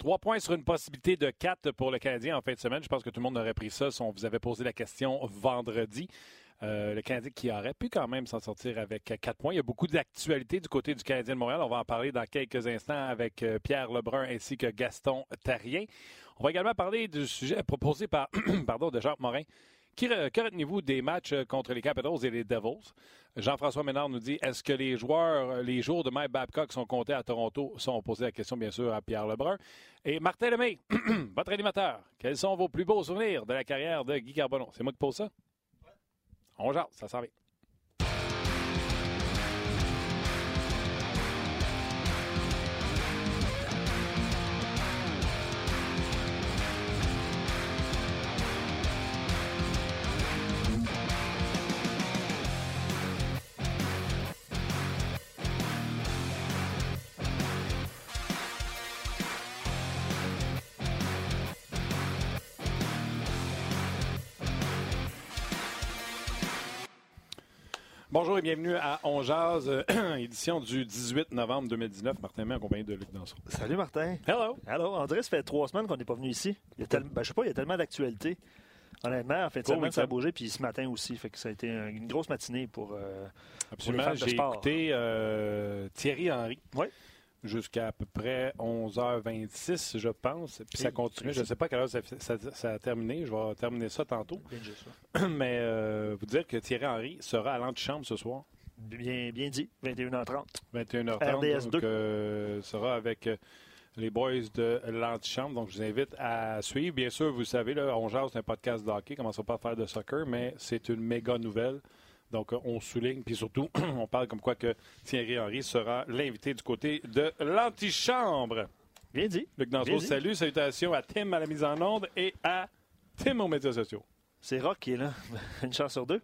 Trois points sur une possibilité de quatre pour le Canadien en fin de semaine. Je pense que tout le monde aurait pris ça si on vous avait posé la question vendredi. Euh, le Canadien qui aurait pu quand même s'en sortir avec quatre points. Il y a beaucoup d'actualités du côté du Canadien de Montréal. On va en parler dans quelques instants avec euh, Pierre Lebrun ainsi que Gaston Tarien. On va également parler du sujet proposé par pardon, de Jacques Morin que retenez-vous des matchs euh, contre les Capitals et les Devils? Jean-François Ménard nous dit est-ce que les joueurs, euh, les jours de Mike Babcock sont comptés à Toronto? Sont posés la question, bien sûr, à Pierre Lebrun. Et Martin Lemay, votre animateur, quels sont vos plus beaux souvenirs de la carrière de Guy Carbonneau? C'est moi qui pose ça? On jase, ça s'en. Bonjour et bienvenue à On Jazz, édition du 18 novembre 2019. Martin May en compagnie de Luc Danson. Salut Martin. Hello. Hello. André, ça fait trois semaines qu'on n'est pas venu ici. Il y a tel... ben, je sais pas, il y a tellement d'actualités. Honnêtement, en fait, de semaine, ça a bougé, puis ce matin aussi. Fait que ça a été une grosse matinée pour. Euh, Absolument. J'ai écouté euh, Thierry Henry. Oui jusqu'à à peu près 11h26, je pense. Puis ça continue. Je ne sais pas à quelle heure ça, a terminé. Je vais terminer ça tantôt. Mais euh, vous dire que Thierry Henry sera à l'antichambre ce soir. Bien, bien dit. 21h30. 21h30. RDS 2. Donc, euh, sera avec euh, les boys de l'antichambre. Donc, je vous invite à suivre. Bien sûr, vous savez, là, on jase un podcast de hockey. Commençons pas à faire de soccer, mais c'est une méga nouvelle. Donc, on souligne, puis surtout, on parle comme quoi que Thierry Henry sera l'invité du côté de l'antichambre. Bien dit. Luc Danseau, salut, salutations à Tim à la mise en onde et à Tim aux médias sociaux. C'est Rock qui est là. Une chance sur deux.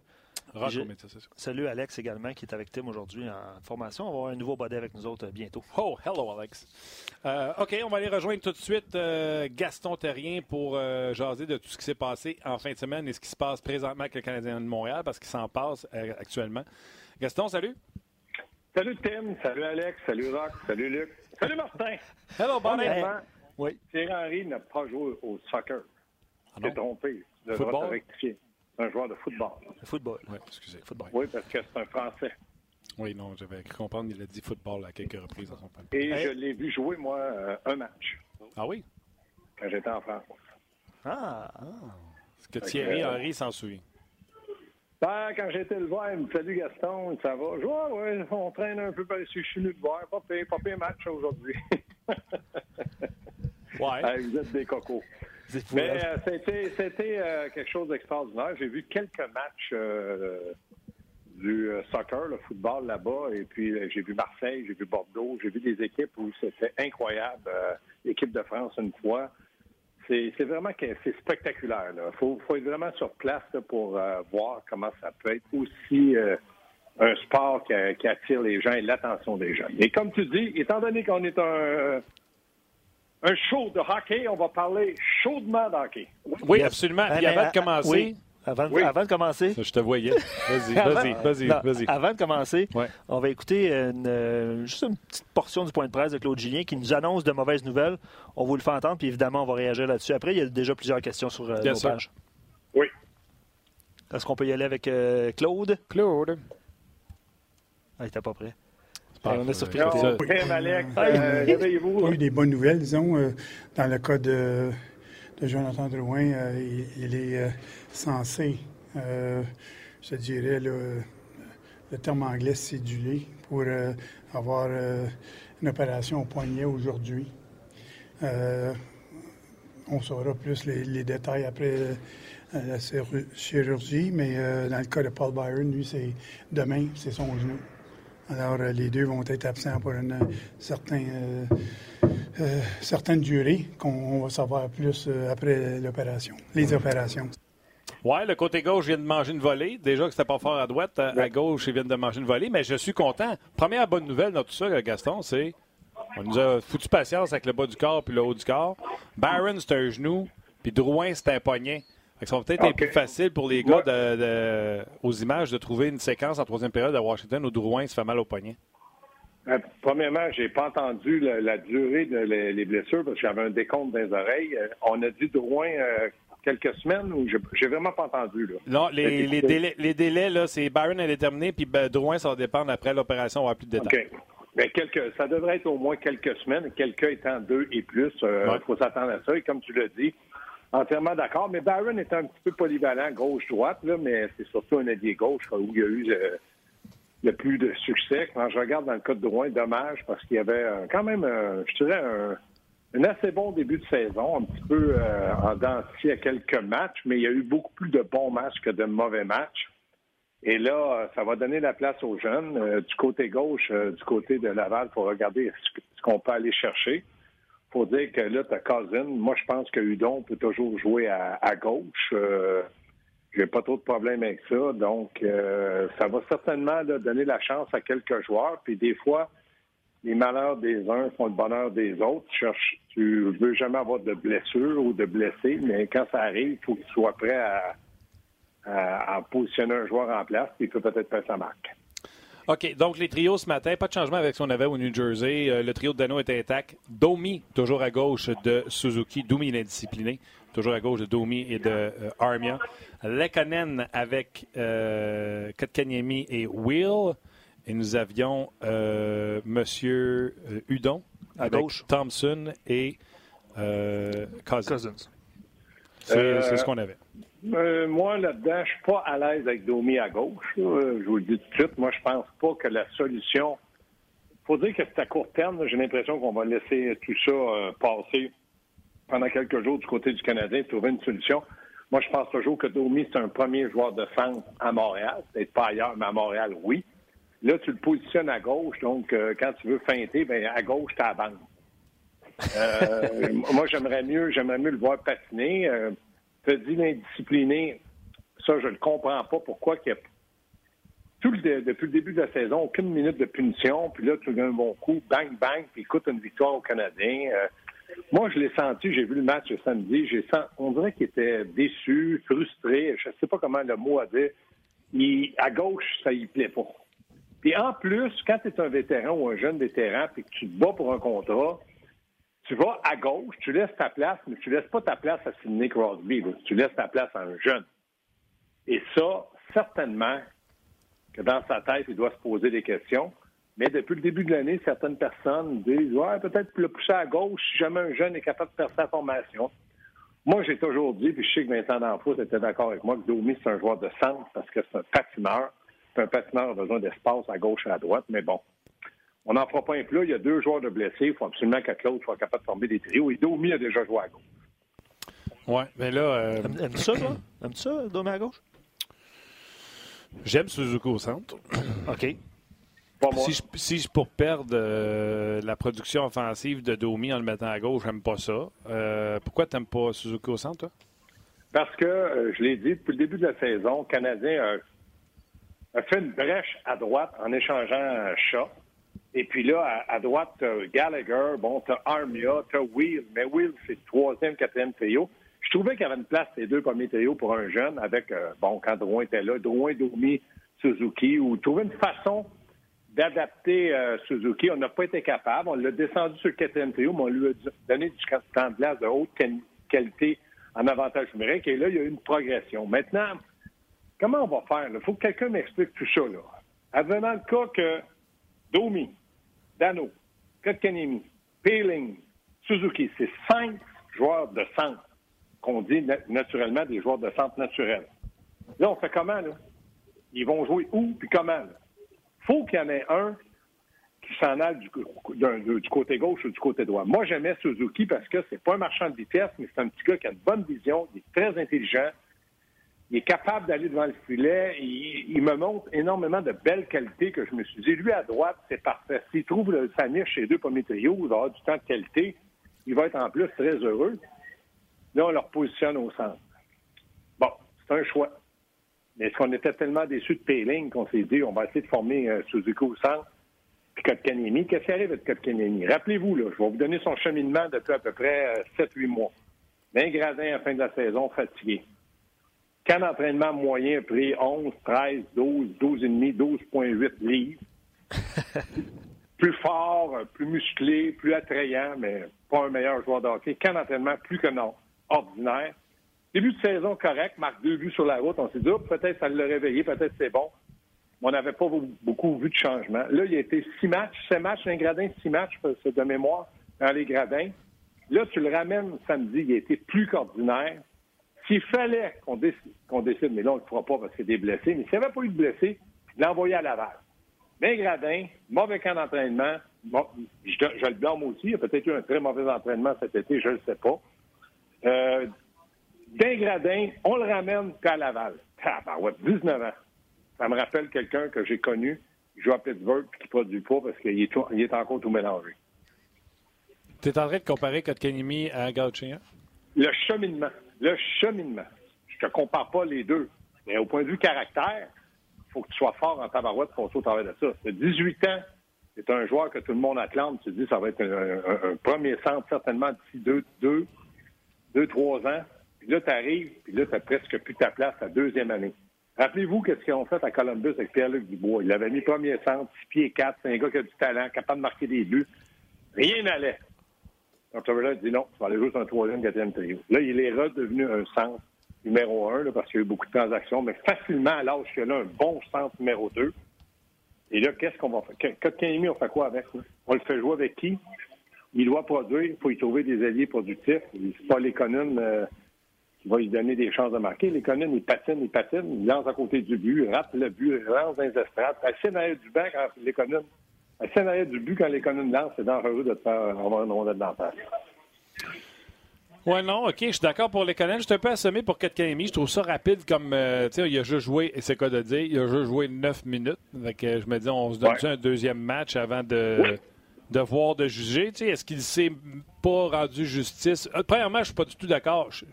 Salut Alex également qui est avec Tim aujourd'hui en formation. On va avoir un nouveau body avec nous autres euh, bientôt. Oh, hello Alex. Euh, OK, on va aller rejoindre tout de suite euh, Gaston Terrien pour jaser de tout ce qui s'est passé en fin de semaine et ce qui se passe présentement avec le Canadien de Montréal parce qu'il s'en passe actuellement. Gaston, salut. Salut Tim, salut Alex, salut Rock, salut Luc, salut Martin. Hello, bon oui. Thierry Henry n'a pas joué au soccer. Ah Il s'est trompé. Il devra rectifier un joueur de football. football. Oui, excusez. Football. Oui, parce que c'est un Français. Oui, non, j'avais cru comprendre qu'il a dit football à quelques reprises dans son palais. Et je l'ai vu jouer, moi, euh, un match. Ah oui? Quand j'étais en France. Ah! ah. Est-ce que Thierry euh, Henry s'en souvient? Ben, quand j'étais le voir, il me Salut Gaston, ça va? Je vois, ouais, on traîne un peu par ici, je suis venu te voir. Pas pire, pas pire match aujourd'hui. ouais. vous êtes des cocos. Mais euh, c'était, euh, quelque chose d'extraordinaire. J'ai vu quelques matchs euh, du soccer, le football là-bas, et puis j'ai vu Marseille, j'ai vu Bordeaux, j'ai vu des équipes où c'était incroyable. L'équipe de France une fois. C'est, vraiment que c'est spectaculaire. Il faut, être vraiment sur place pour voir comment ça peut être aussi un sport qui, qui, attire les gens et l'attention des gens. Et comme tu dis, étant donné qu'on est un un show de hockey. On va parler chaudement de hockey. Oui, absolument. avant de commencer. Avant, avant, de commencer. je te voyais. Vas-y, vas-y, vas-y, vas-y. Avant de commencer, on va écouter euh, juste une petite portion du point de presse de Claude Julien qui nous annonce de mauvaises nouvelles. On vous le fait entendre, puis évidemment, on va réagir là-dessus. Après, il y a déjà plusieurs questions sur euh, nos pages. Oui. Est-ce qu'on peut y aller avec euh, Claude? Claude. Ah, il n'était pas prêt on est surpris. Alex, euh, réveillez-vous. a eu des bonnes nouvelles, disons. Euh, dans le cas de, Jonathan Drouin, euh, il, est censé, je dirais, le, terme anglais cédulé pour avoir une opération au poignet aujourd'hui. on saura plus les, détails après la chirurgie, mais dans le cas de Paul Byron, lui, c'est demain, c'est son genou. Alors, euh, les deux vont être absents pour une euh, euh, certaine durée qu'on va savoir plus après l'opération, les opérations. Oui, le côté gauche vient de manger une volée. Déjà que c'était pas fort à droite, à gauche, il vient de manger une volée, mais je suis content. Première bonne nouvelle dans tout ça, Gaston, c'est on nous a foutu patience avec le bas du corps puis le haut du corps. Barron, c'est un genou, puis Drouin, c'est un poignet. Ça va peut-être être plus facile pour les gars aux images de trouver une séquence en troisième période à Washington où Drouin se fait mal au poignet. Euh, premièrement, j'ai pas entendu la, durée des les blessures parce que j'avais un décompte dans les oreilles. Euh, on a dit Drouin euh, quelques semaines ou j'ai vraiment pas entendu. Là. Non, les, délais, les délais, là, c'est Byron à déterminer, puis ben, Drouin, ça va dépendre après l'opération, on va avoir plus de détails. OK. Mais ben, quelques, ça devrait être au moins quelques semaines, quelques étant deux et plus. Il faut s'attendre à ça. Et comme tu l'as dit, entièrement d'accord. Mais Byron est un petit peu polyvalent, gauche-droite, mais c'est surtout un allié gauche où il y a eu le plus de succès. Quand je regarde dans le cas de dommage parce qu'il y avait quand même, je dirais, un, assez bon début de saison, un petit peu euh, en dentier à quelques matchs, mais il y a eu beaucoup plus de bons matchs que de mauvais matchs. Et là, ça va donner la place aux jeunes. Euh, du côté gauche, euh, du côté de Laval, faut regarder ce qu'on peut aller chercher. Faut dire que là, tu as Cousin. Moi, je pense que Hudon peut toujours jouer à, gauche. J'ai pas trop de problèmes avec ça. Donc, euh, ça va certainement donner la chance à quelques joueurs. Puis des fois, les malheurs des uns font le bonheur des autres. Tu cherches, tu veux jamais avoir de blessures ou de blessés, mais quand ça arrive, il faut que tu sois prêt à, positionner un joueur en place, puis il peut peut-être faire sa marque. OK, donc les trios ce matin, pas de changement avec ce qu'on avait au New Jersey. Euh, le trio de Dano était intact. Domi, toujours à gauche de Suzuki. Domi, il est discipliné toujours à gauche de Domi et de euh, Armia. Lekonen avec euh, Kotkaniemi et Will. Et nous avions euh, Monsieur euh, Hudon à avec gauche. Thompson et Cousins. C'est ce qu'on avait. Moi, là-dedans, je suis pas à l'aise avec Domi à gauche. je vous le dis tout de suite. Moi, je pense pas que la solution. Faut dire que c'est à court terme. J'ai l'impression qu'on va laisser tout ça passer pendant quelques jours du côté du Canadien trouver une solution. Moi, je pense toujours que Domi, c'est un premier joueur de centre à Montréal. Peut-être pas ailleurs, mais à Montréal, oui. Là, tu le positionnes à gauche, donc euh, quand tu veux feinter, ben à gauche, tu. Euh, moi, j'aimerais mieux, j'aimerais mieux le voir patiner. Euh, as dit l'indiscipliné, ça, je ne comprends pas pourquoi qu'il tout le, depuis le début de la saison, aucune minute de punition, puis là, tu gagnes un bon coup, bang, bang, puis écoute une victoire au Canadien. Moi, je l'ai senti, j'ai vu le match samedi, j'ai senti, on dirait qu'il était déçu, frustré, je ne sais pas comment le mot a dit. Il, à gauche, ça y plaît pas. Puis en plus, quand tu es un vétéran ou un jeune vétéran puis que tu te bats pour un contrat, tu vas à gauche, tu laisses ta place, mais tu laisses pas ta place à Sidney Crosby. Tu laisses ta place à un jeune. Et ça, certainement, que dans sa tête, il doit se poser des questions. Mais depuis le début de l'année, certaines personnes disent Ouais, peut-être le pousser à gauche si jamais un jeune est capable de faire sa formation. Moi, j'ai toujours dit, puis je sais que Vincent D'Anfos était d'accord avec moi, que Domi, c'est un joueur de centre parce que c'est un patineur. Un patineur a besoin d'espace à gauche et à droite, mais bon. On n'en fera pas un plat. Il y a deux joueurs de blessés. Il faut absolument que Claude soit capable de former des trios. Et Domi a déjà joué à gauche. Oui, mais là. Euh... Aimes-tu ça, toi? Aimes-tu ça, Domi à gauche? J'aime Suzuki au centre. OK. Si je, si je pour perdre euh, la production offensive de Domi en le mettant à gauche, j'aime pas ça. Euh, pourquoi tu n'aimes pas Suzuki au centre, toi? Parce que, euh, je l'ai dit, depuis le début de la saison, le Canadien a, fait une brèche à droite en échangeant un chat. Et puis là, à, droite, tu Gallagher, bon, tu Armia, tu Will, mais Will, c'est le troisième, quatrième trio. Je trouvais qu'il y avait une place, les deux premiers trios, pour un jeune, avec, bon, quand Drouin était là, Drouin, Domi, Suzuki, ou trouver une façon d'adapter euh, Suzuki. On n'a pas été capable. On l'a descendu sur le quatrième trio, mais on lui a donné du temps de glace de haute qualité en avantage numérique. Et là, il y a eu une progression. Maintenant, comment on va faire? Il faut que quelqu'un m'explique tout ça. Là. Advenant le cas que Domi, Dano, Kotkanemi, Peeling, Suzuki, c'est cinq joueurs de centre qu'on dit naturellement des joueurs de centre naturels. Là, on fait comment? Là? Ils vont jouer où puis comment? faut qu'il y en ait un qui s'en aille du, côté gauche ou du côté droit. Moi, j'aimais Suzuki parce que c'est pas un marchand de vitesse, mais c'est un petit gars qui a une bonne vision, il est très intelligent, il est capable d'aller devant le filet, il, me montre énormément de belles qualités que je me suis dit, lui à droite, c'est parfait. S'il trouve sa niche chez deux premiers trios, il va avoir du temps de qualité, il va être en plus très heureux. Là, on le positionne au centre. Bon, c'est un choix. Mais est-ce qu'on était tellement déçus de Payling qu'on s'est dit on va essayer de former euh, Suzuki au centre puis Kotkaniemi? Qu'est-ce qui arrive avec Kotkaniemi? Rappelez-vous, là, je vais vous donner son cheminement depuis à peu près 7-8 euh, mois. D'un gradin à la fin de la saison, fatigué. Quand d'entraînement moyen a pris 11, 13, 12, 12,5, 12,8 livres. plus fort, plus musclé, plus attrayant, mais pas un meilleur joueur de hockey. Qu'un entraînement plus que non, ordinaire. Début de saison correct, marque deux buts sur la route. On s'est dit, peut-être ça l'a réveillé, peut-être c'est bon. On n'avait pas beaucoup vu de changement. Là, il a été six matchs, sept matchs, un gradin, six matchs, c'est de mémoire, dans les gradins. Là, tu le ramènes samedi, il a été plus qu'ordinaire. S'il fallait qu'on décide, mais là, on ne le fera pas parce qu'il y a des blessés, mais s'il n'y avait pas eu de blessés, l'envoyer à Laval. Mais Gradin, mauvais camp d'entraînement. je, je, le blâme aussi. Il y a peut-être eu un très mauvais entraînement cet été, je ne le sais pas. Euh, Gradin, on le ramène qu'à Laval. Ah, ben ouais, 19 ans. Ça me rappelle quelqu'un que j'ai connu, qui joue à Pittsburgh et qui produit pas parce qu'il est, il est encore tout mélangé. Tu es en train de comparer Kotkanimi à Gauthier? Le cheminement. Le cheminement. Je ne te compare pas les deux. Mais au point de vue caractère, il faut que tu sois fort en tabarouette pour au travail de ça. De 18 ans, c'est un joueur que tout le monde acclame. Tu te dis ça va être un, premier centre certainement d'ici deux, deux, deux, trois ans. Puis là, tu arrives, puis là, tu n'as presque plus ta place à deuxième année. Rappelez-vous qu'est-ce qu'ils ont fait à Columbus avec Pierre-Luc Dubois. Il avait mis premier centre, six pieds quatre, c'est un gars qui a du talent, capable de marquer des buts. Rien n'allait. Donc, ça dit non, tu vas aller jouer sur un troisième, quatrième trio. Là, il est redevenu un centre numéro un, parce qu'il y a eu beaucoup de transactions, mais facilement, à l'âge qu'il a un bon centre numéro deux. Et là, qu'est-ce qu'on va faire? Kotkaniemi, on fait quoi avec? On le fait jouer avec qui? Il doit produire, il faut y trouver des alliés productifs. C'est pas l'économe euh, qui va lui donner des chances de marquer. L'économe, il patine, il patine, il lance à côté du but, il rate le but, il lance dans les estrades. Assez derrière du banc quand l'économe. Assez derrière du but quand l'économe lance, c'est dangereux de te faire avoir une rondelle dans la oui, non, OK, je suis d'accord pour les Je suis un peu assommé pour Kotkaniemi. Je trouve ça rapide comme, euh, tu sais, il a juste joué, et c'est quoi de dire, il a juste joué 9 minutes. Donc, je me dis, on se donne un deuxième match avant de, de voir, de juger. Tu sais, est-ce qu'il s'est pas rendu justice? Euh, premièrement, je suis pas du tout d'accord. Je,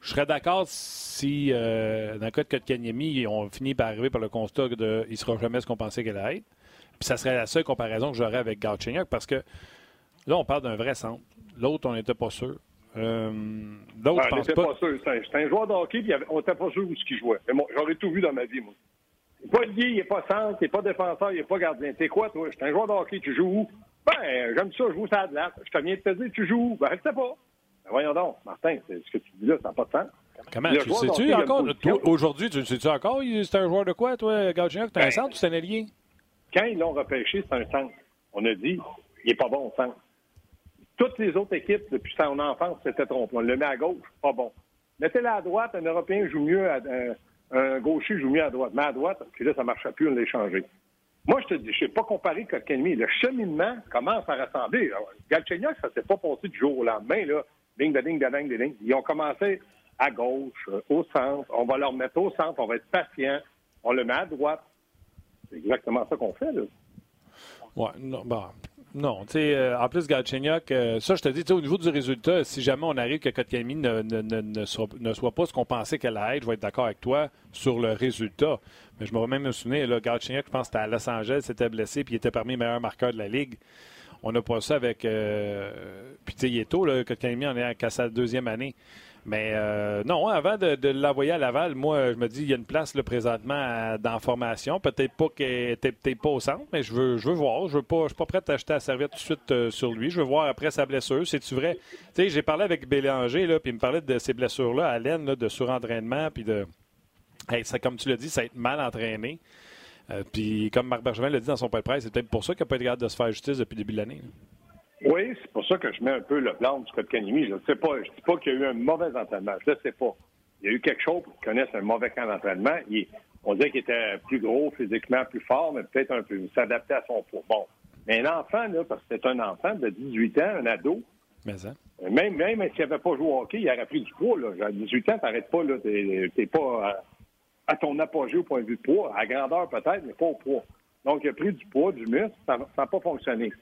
serais d'accord si, euh, dans le cas de Kotkaniemi, on finit par arriver par le constat qu'il ne sera jamais ce qu'on pensait qu'il allait être. Puis ça serait la seule comparaison que j'aurais avec Gauthier parce que là, on parle d'un vrai centre. L'autre, on n'était pas sûr. Euh, D'autres, ah, pas. pas sûr. C'était un, joueur de hockey, puis on n'était pas sûr où ce qu'il jouait. Mais j'aurais tout vu dans ma vie, moi. Il n'est pas lié, il n'est pas centre, il n'est pas défenseur, il n'est pas gardien. T'es quoi, toi? C'est un joueur de hockey, tu joues où? Ben, j'aime ça, je joue ça de là. Je te viens de te dire, tu joues où? Ben, je sais pas. Ben, voyons donc, Martin, ce que tu dis là, ça n'a pas de sens. Comment? Tu sais-tu encore? Aujourd'hui, tu sais-tu encore? C'est un joueur de quoi, toi, Gauthier? Tu un ben, centre ou c'est un allié? Quand ils l'ont repêché, c'est un centre. On a dit, il n'est pas bon au centre. Toutes les autres équipes, depuis son enfance, s'étaient trompées. On le met à gauche, pas bon. Mettez-le à droite, un Européen joue mieux, à, un, gaucher joue mieux à droite. Mais à droite, puis là, ça ne marchait plus, on l'a échangé. Moi, je te dis, je ne sais pas comparer Kotkaniemi. Le cheminement commence à rassembler. Galchenyuk, ça ne s'est pas passé du jour au lendemain, là. Ding, ding, ding, ding, ding. Ils ont commencé à gauche, euh, au centre. On va leur mettre au centre, on va être patient. On le met à droite. C'est exactement ça qu'on fait, là. Non, bon, non, tu sais, euh, en plus, Galchenyuk, euh, ça, je te dis, au niveau du résultat, si jamais on arrive que Kotkaniemi ne, ne, ne, ne, soit, ne soit pas ce qu'on pensait qu'elle allait être, je vais être d'accord avec toi sur le résultat. Mais je me même me souvenir, là, je pense que c'était à Los Angeles, s'était blessé, puis il était parmi les meilleurs marqueurs de la Ligue. On n'a pas ça avec. Euh, puis, tu sais, il est tôt, là, Kotkaniemi en est à sa deuxième année. Mais euh, non, avant de, l'envoyer à Laval, moi, je me dis, il y a une place là, présentement dans la formation. Peut-être pas peut-être pas au centre, mais je veux, je veux voir. Je ne pas, suis pas prêt à acheter la serviette tout de suite euh, sur lui. Je veux voir après sa blessure. C'est-tu vrai? Tu sais, j'ai parlé avec Bélanger, là, puis il me parlait de ces blessures-là à laine, de surentraînement, puis de. ça, comme tu l'as dit, ça a été mal entraîné. Euh, puis comme Marc Bergevin l'a dit dans son point presse, c'est peut-être pour ça qu'il n'a pas été capable de se faire justice depuis le début de l'année. Oui, c'est pour ça que je mets un peu le plan du Code Canimi. Je ne sais pas. Je ne dis pas qu'il y a eu un mauvais entraînement. Je ne sais pas. Il y a eu quelque chose pour qu'ils connaissent un mauvais camp d'entraînement. On dirait qu'il était plus gros, physiquement plus fort, mais peut-être un peu s'adapter à son poids. Bon. Mais un enfant, là, parce que c'est un enfant de 18 ans, un ado. Mais ça. Même, même s'il n'avait pas joué au hockey, il aurait pris du poids. Là. À 18 ans, tu n'arrêtes pas. Tu n'es pas à, ton apogée au point de vue de poids. À grandeur peut-être, mais pas au poids. Donc, il a pris du poids, du muscle. Ça n'a pas fonctionné.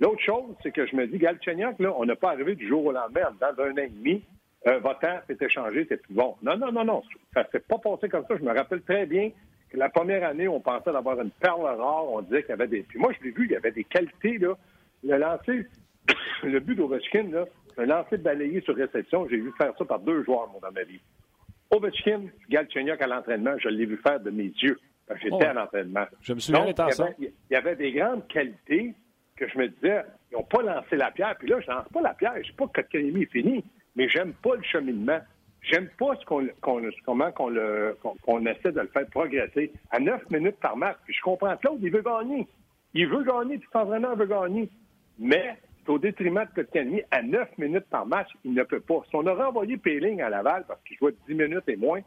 L'autre chose, c'est que je me dis, Galchenyuk, là, on n'a pas arrivé du jour au lendemain, dans un an et demi, un votant s'est échangé, c'est plus bon. Non, non, non, non. Ça ne s'est pas passé comme ça. Je me rappelle très bien que la première année, on pensait d'avoir une perle rare. On disait qu'il y avait des. Puis moi, je l'ai vu, il y avait des qualités, là. Le lancer, le but d'Ovechkin, là, un lancer balayé sur réception, j'ai vu faire ça par deux joueurs, mon dans ma vie. Ovechkin, Galchenyuk à l'entraînement, je l'ai vu faire de mes yeux. J'étais oh. à l'entraînement. Je me souviens Donc, il, y avait, il y avait des grandes qualités, que je me disais, ils n'ont pas lancé la pierre. Puis là, je lance pas la pierre. Je sais pas que Kotkaniemi est fini, mais j'aime pas le cheminement. J'aime pas ce qu'on, comment qu'on, le, qu'on, essaie de le faire progresser à neuf minutes par match. Puis je comprends Claude, il veut gagner. Il veut gagner, puis l'entraîneur veut gagner. Mais c'est au détriment de Kotkaniemi. À neuf minutes par match, il ne peut pas. Si on aurait envoyé Péling à Laval parce qu'il jouait dix minutes et moins,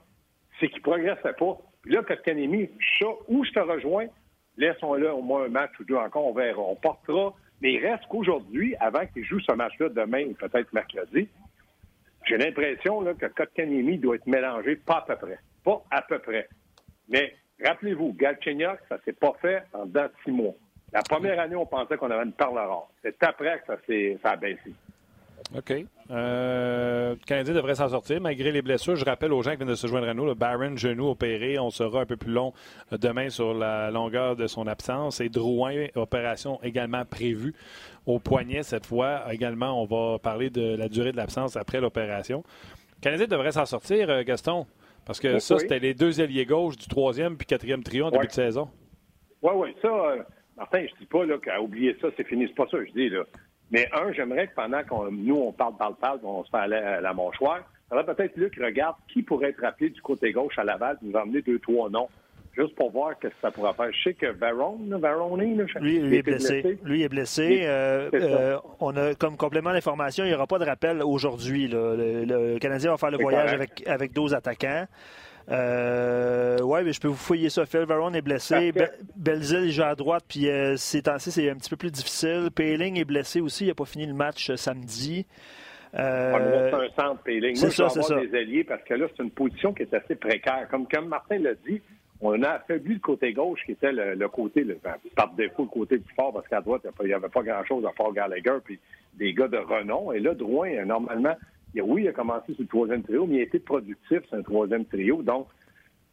c'est qu'il progressait pas. Puis là, Kotkaniemi, ça, où je te rejoins, laissons-le au moins un match ou deux encore, on verra. On portera. Mais il reste qu'aujourd'hui, avant qu'il joue ce match-là demain ou peut-être mercredi, j'ai l'impression que Kotkaniemi doit être mélangé pas à peu près. Pas à peu près. Mais rappelez-vous, Galchenyuk, ça s'est pas fait en dedans six mois. La première année, on pensait qu'on avait une perle rare. C'est après que ça, ça a baissé. OK. Euh, le Canadien devrait s'en sortir malgré les blessures. Je rappelle aux gens qui viennent de se joindre à nous, le Baron, genou opéré. On sera un peu plus long euh, demain sur la longueur de son absence. Et Drouin, opération également prévue au poignet cette fois. Également, on va parler de la durée de l'absence après l'opération. Le Canadien devrait s'en sortir, euh, Gaston, parce que ça, c'était les deux alliés gauche du troisième puis quatrième trio en début de saison. Oui, oui. Ça, Martin, je dis pas qu'à oublier ça, c'est fini. C'est pas ça que je dis. Là. Mais un, j'aimerais que pendant qu'on nous, on parle, parle, parle, on se fait aller à la va peut-être Luc regarde qui pourrait être appelé du côté gauche à Laval, nous emmener deux, trois noms juste pour voir ce que ça pourrait faire. Je sais que Baron, Varone, lui, lui est blessé. Lui est blessé. Euh, euh, on a comme complément d'information, il n'y aura pas de rappel aujourd'hui. Le, Canadien va faire le voyage avec, avec 12 attaquants. Euh, oui, mais je peux vous fouiller ça. Phil Varon est blessé. Belzil joue à droite, puis euh, c'est c'est un petit peu plus difficile. Payling est blessé aussi. Il n'a pas fini le match euh, samedi. Euh, c'est un centre, Payling. Moi, je vais avoir des alliés parce que là, c'est une position qui est assez précaire. Comme, comme Martin l'a dit, on a affaibli le côté gauche qui était le, côté, le, ben, par défaut, le côté plus fort parce qu'à droite, il n'y avait pas grand-chose à part Gallagher puis des gars de renom. Et là, Drouin, normalement, oui, il a commencé sur le troisième trio, mais il a été productif sur un troisième trio. Donc,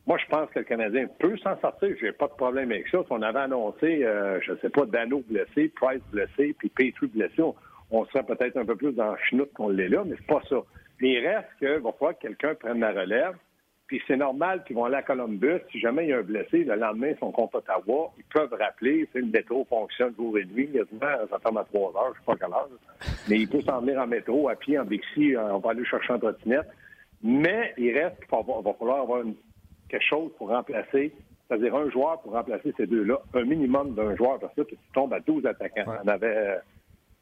moi, je pense que le Canadien peut s'en sortir. Je n'ai pas de problème avec ça. Si on avait annoncé, euh, je ne sais pas, Dano blessé, Price blessé, puis Petrie blessé, on, serait peut-être un peu plus dans le chenoute qu'on l'est là, mais c'est pas ça. Mais il reste qu'il va falloir que quelqu'un prenne la relève. Puis c'est normal qu'ils vont aller à Columbus. Si jamais il y a un blessé, le lendemain, ils sont contre Ottawa. Ils peuvent rappeler. Si le métro fonctionne jour et nuit. Ça ferme à 3 heures, je ne sais pas quelle heure. Mais il peut s'en venir en métro, à pied, en Bixi. On va aller chercher en trottinette. Mais il reste qu'il va, falloir avoir quelque chose pour remplacer, c'est-à-dire un joueur pour remplacer ces deux-là. Un minimum d'un joueur, parce que tu tombes à 12 attaquants. On avait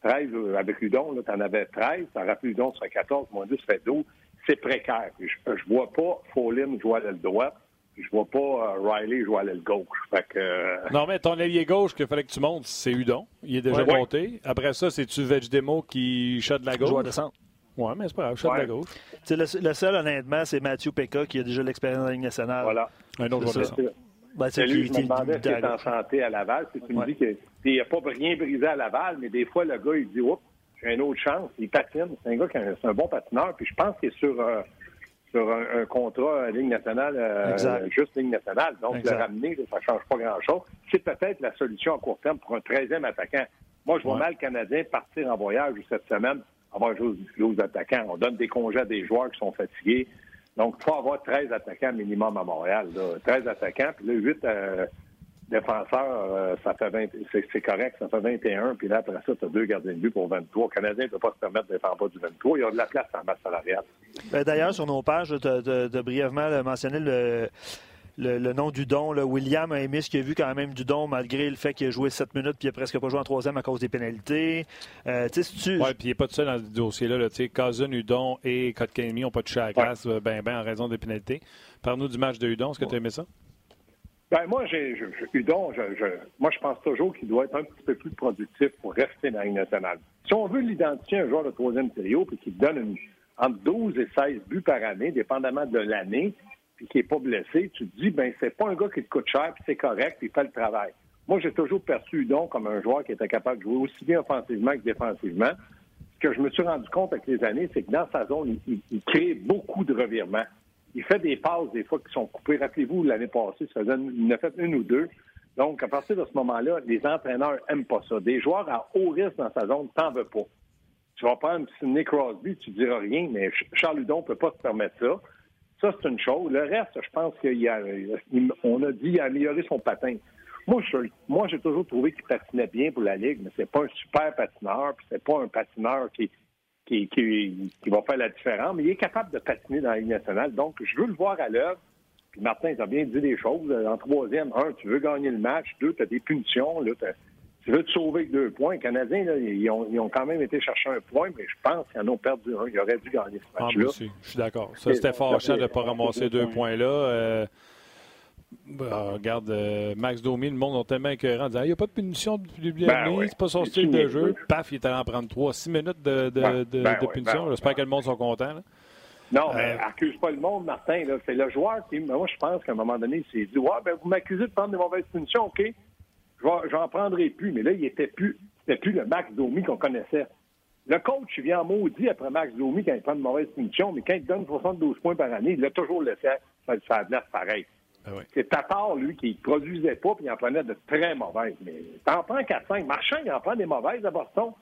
13 euh, avec Ludon, tu en avais 13. Tu en rappelles Ludon, ça fait 14, moins 2, ça fait 12 c'est précaire. Je, je vois pas Follin jouer à l'aile droite. Je vois pas euh, Riley jouer à l'aile gauche. Euh, non, mais ton allié gauche qu'il fallait que tu montes, c'est Udon. Il est déjà monté. Après ça, c'est-tu Demo qui shot de la gauche? Joueur de centre. Oui, mais c'est pas grave, shot de la gauche. Le, seul, honnêtement, c'est Mathieu Pekka qui a déjà l'expérience dans la Ligue nationale. Voilà. Un autre joueur de centre. Ben, c'est lui, je me demandais s'il est en santé à Laval. Si tu me dis qu'il n'a pas rien brisé à Laval, mais des fois, le gars, il dit Oups, une autre chance. Il patine. C'est un gars qui est un bon patineur. Puis je pense qu'il est sur, euh, sur un, contrat Ligue nationale, euh, juste Ligue nationale. Donc, le ramener, ça ne change pas grand-chose. C'est peut-être la solution à court terme pour un 13e attaquant. Moi, je vois mal le Canadien partir en voyage cette semaine, avoir joué 12 attaquants. On donne des congés à des joueurs qui sont fatigués. Donc, il faut avoir 13 attaquants minimum à Montréal. 13 attaquants, puis là, 8 défenseurs, euh, ça fait 20, c'est correct, ça fait 21, puis là, après ça, tu as deux gardiens de but pour 23. Le Canadien ne peut pas se permettre de défendre pas du 23. Il y a de la place en masse salariale. Ben, d'ailleurs, sur nos pages, tu as brièvement mentionné le, le, nom du don. William a aimé ce qu'il a vu quand même du don, malgré le fait qu'il a joué 7 minutes puis il a presque pas joué en troisième à cause des pénalités. Euh, tu... Oui, puis il n'est pas tout seul dans ce dossier-là. Là, Cousin, Udon et Kotkaniemi n'ont pas touché à la glace ben, ben, en raison des pénalités. Parle-nous du match de Udon. Est-ce que tu as aimé ça? Ben, moi, j'ai, je, Udon, je, moi, je pense toujours qu'il doit être un petit peu plus productif pour rester dans la Ligue nationale. Si on veut l'identifier un joueur de troisième trio puis qu'il donne une, entre 12 et 16 buts par année, dépendamment de l'année, puis qui n'est pas blessé, tu te dis, ben c'est pas un gars qui te coûte cher, puis c'est correct, puis il fait le travail. Moi, j'ai toujours perçu Udon comme un joueur qui était capable de jouer aussi bien offensivement que défensivement. Ce que je me suis rendu compte avec les années, c'est que dans sa zone, il crée beaucoup de revirements il fait des passes des fois qui sont coupées. Rappelez-vous, l'année passée, ça il en a fait une ou deux. Donc, à partir de ce moment-là, les entraîneurs n'aiment pas ça. Des joueurs à haut risque dans sa zone, t'en veux pas. Tu vas prendre Sidney Crosby, tu diras rien, mais Charles Ludon ne peut pas se permettre ça. Ça, c'est une chose. Le reste, je pense qu'on a, a dit amélioré son patin. Moi, moi, j'ai toujours trouvé qu'il patinait bien pour la Ligue, mais c'est pas un super patineur, puis c'est pas un patineur qui, qui, qui, va faire la différence, mais il est capable de patiner dans la Ligue nationale. Donc, je veux le voir à l'œuvre. Puis Martin, tu as bien dit des choses. En troisième, un, tu veux gagner le match. Deux, tu as des punitions. Là, tu veux te sauver avec deux points. Les Canadiens, là, ils, ont, ils, ont, quand même été chercher un point, mais je pense qu'ils en ont perdu un. Ils auraient dû gagner ce ah, match-là. je suis d'accord. Ça, c'était fort de ne pas ramasser deux points-là. Euh, bah, regarde, euh, Max Domi, le monde ont tellement écœurant en disant il n'y a pas de punition depuis le début de ben c'est pas son style de jeu. Paf, il est allé en prendre trois. Six minutes de, de, de, ben punition. Ben J'espère que le monde sont contents. Non, mais euh, accuse pas le monde, Martin. C'est le joueur qui. Moi, je pense qu'à un moment donné, il s'est dit Ouais, ben, vous m'accusez de prendre des mauvaises punitions, OK. J'en prendrai plus. Mais là, il était plus. C'était plus le Max Domi qu'on connaissait. Le coach, il vient en maudit après Max Domi quand il prend de mauvaises punitions, mais quand il donne 72 points par année, il l'a toujours laissé faire ça place pareil. Ah C'est Tatar, lui, qui ne produisait pas, puis il en prenait de très mauvaises. Mais t'en prends 4-5. Marchand, il en prend des mauvaises à Boston.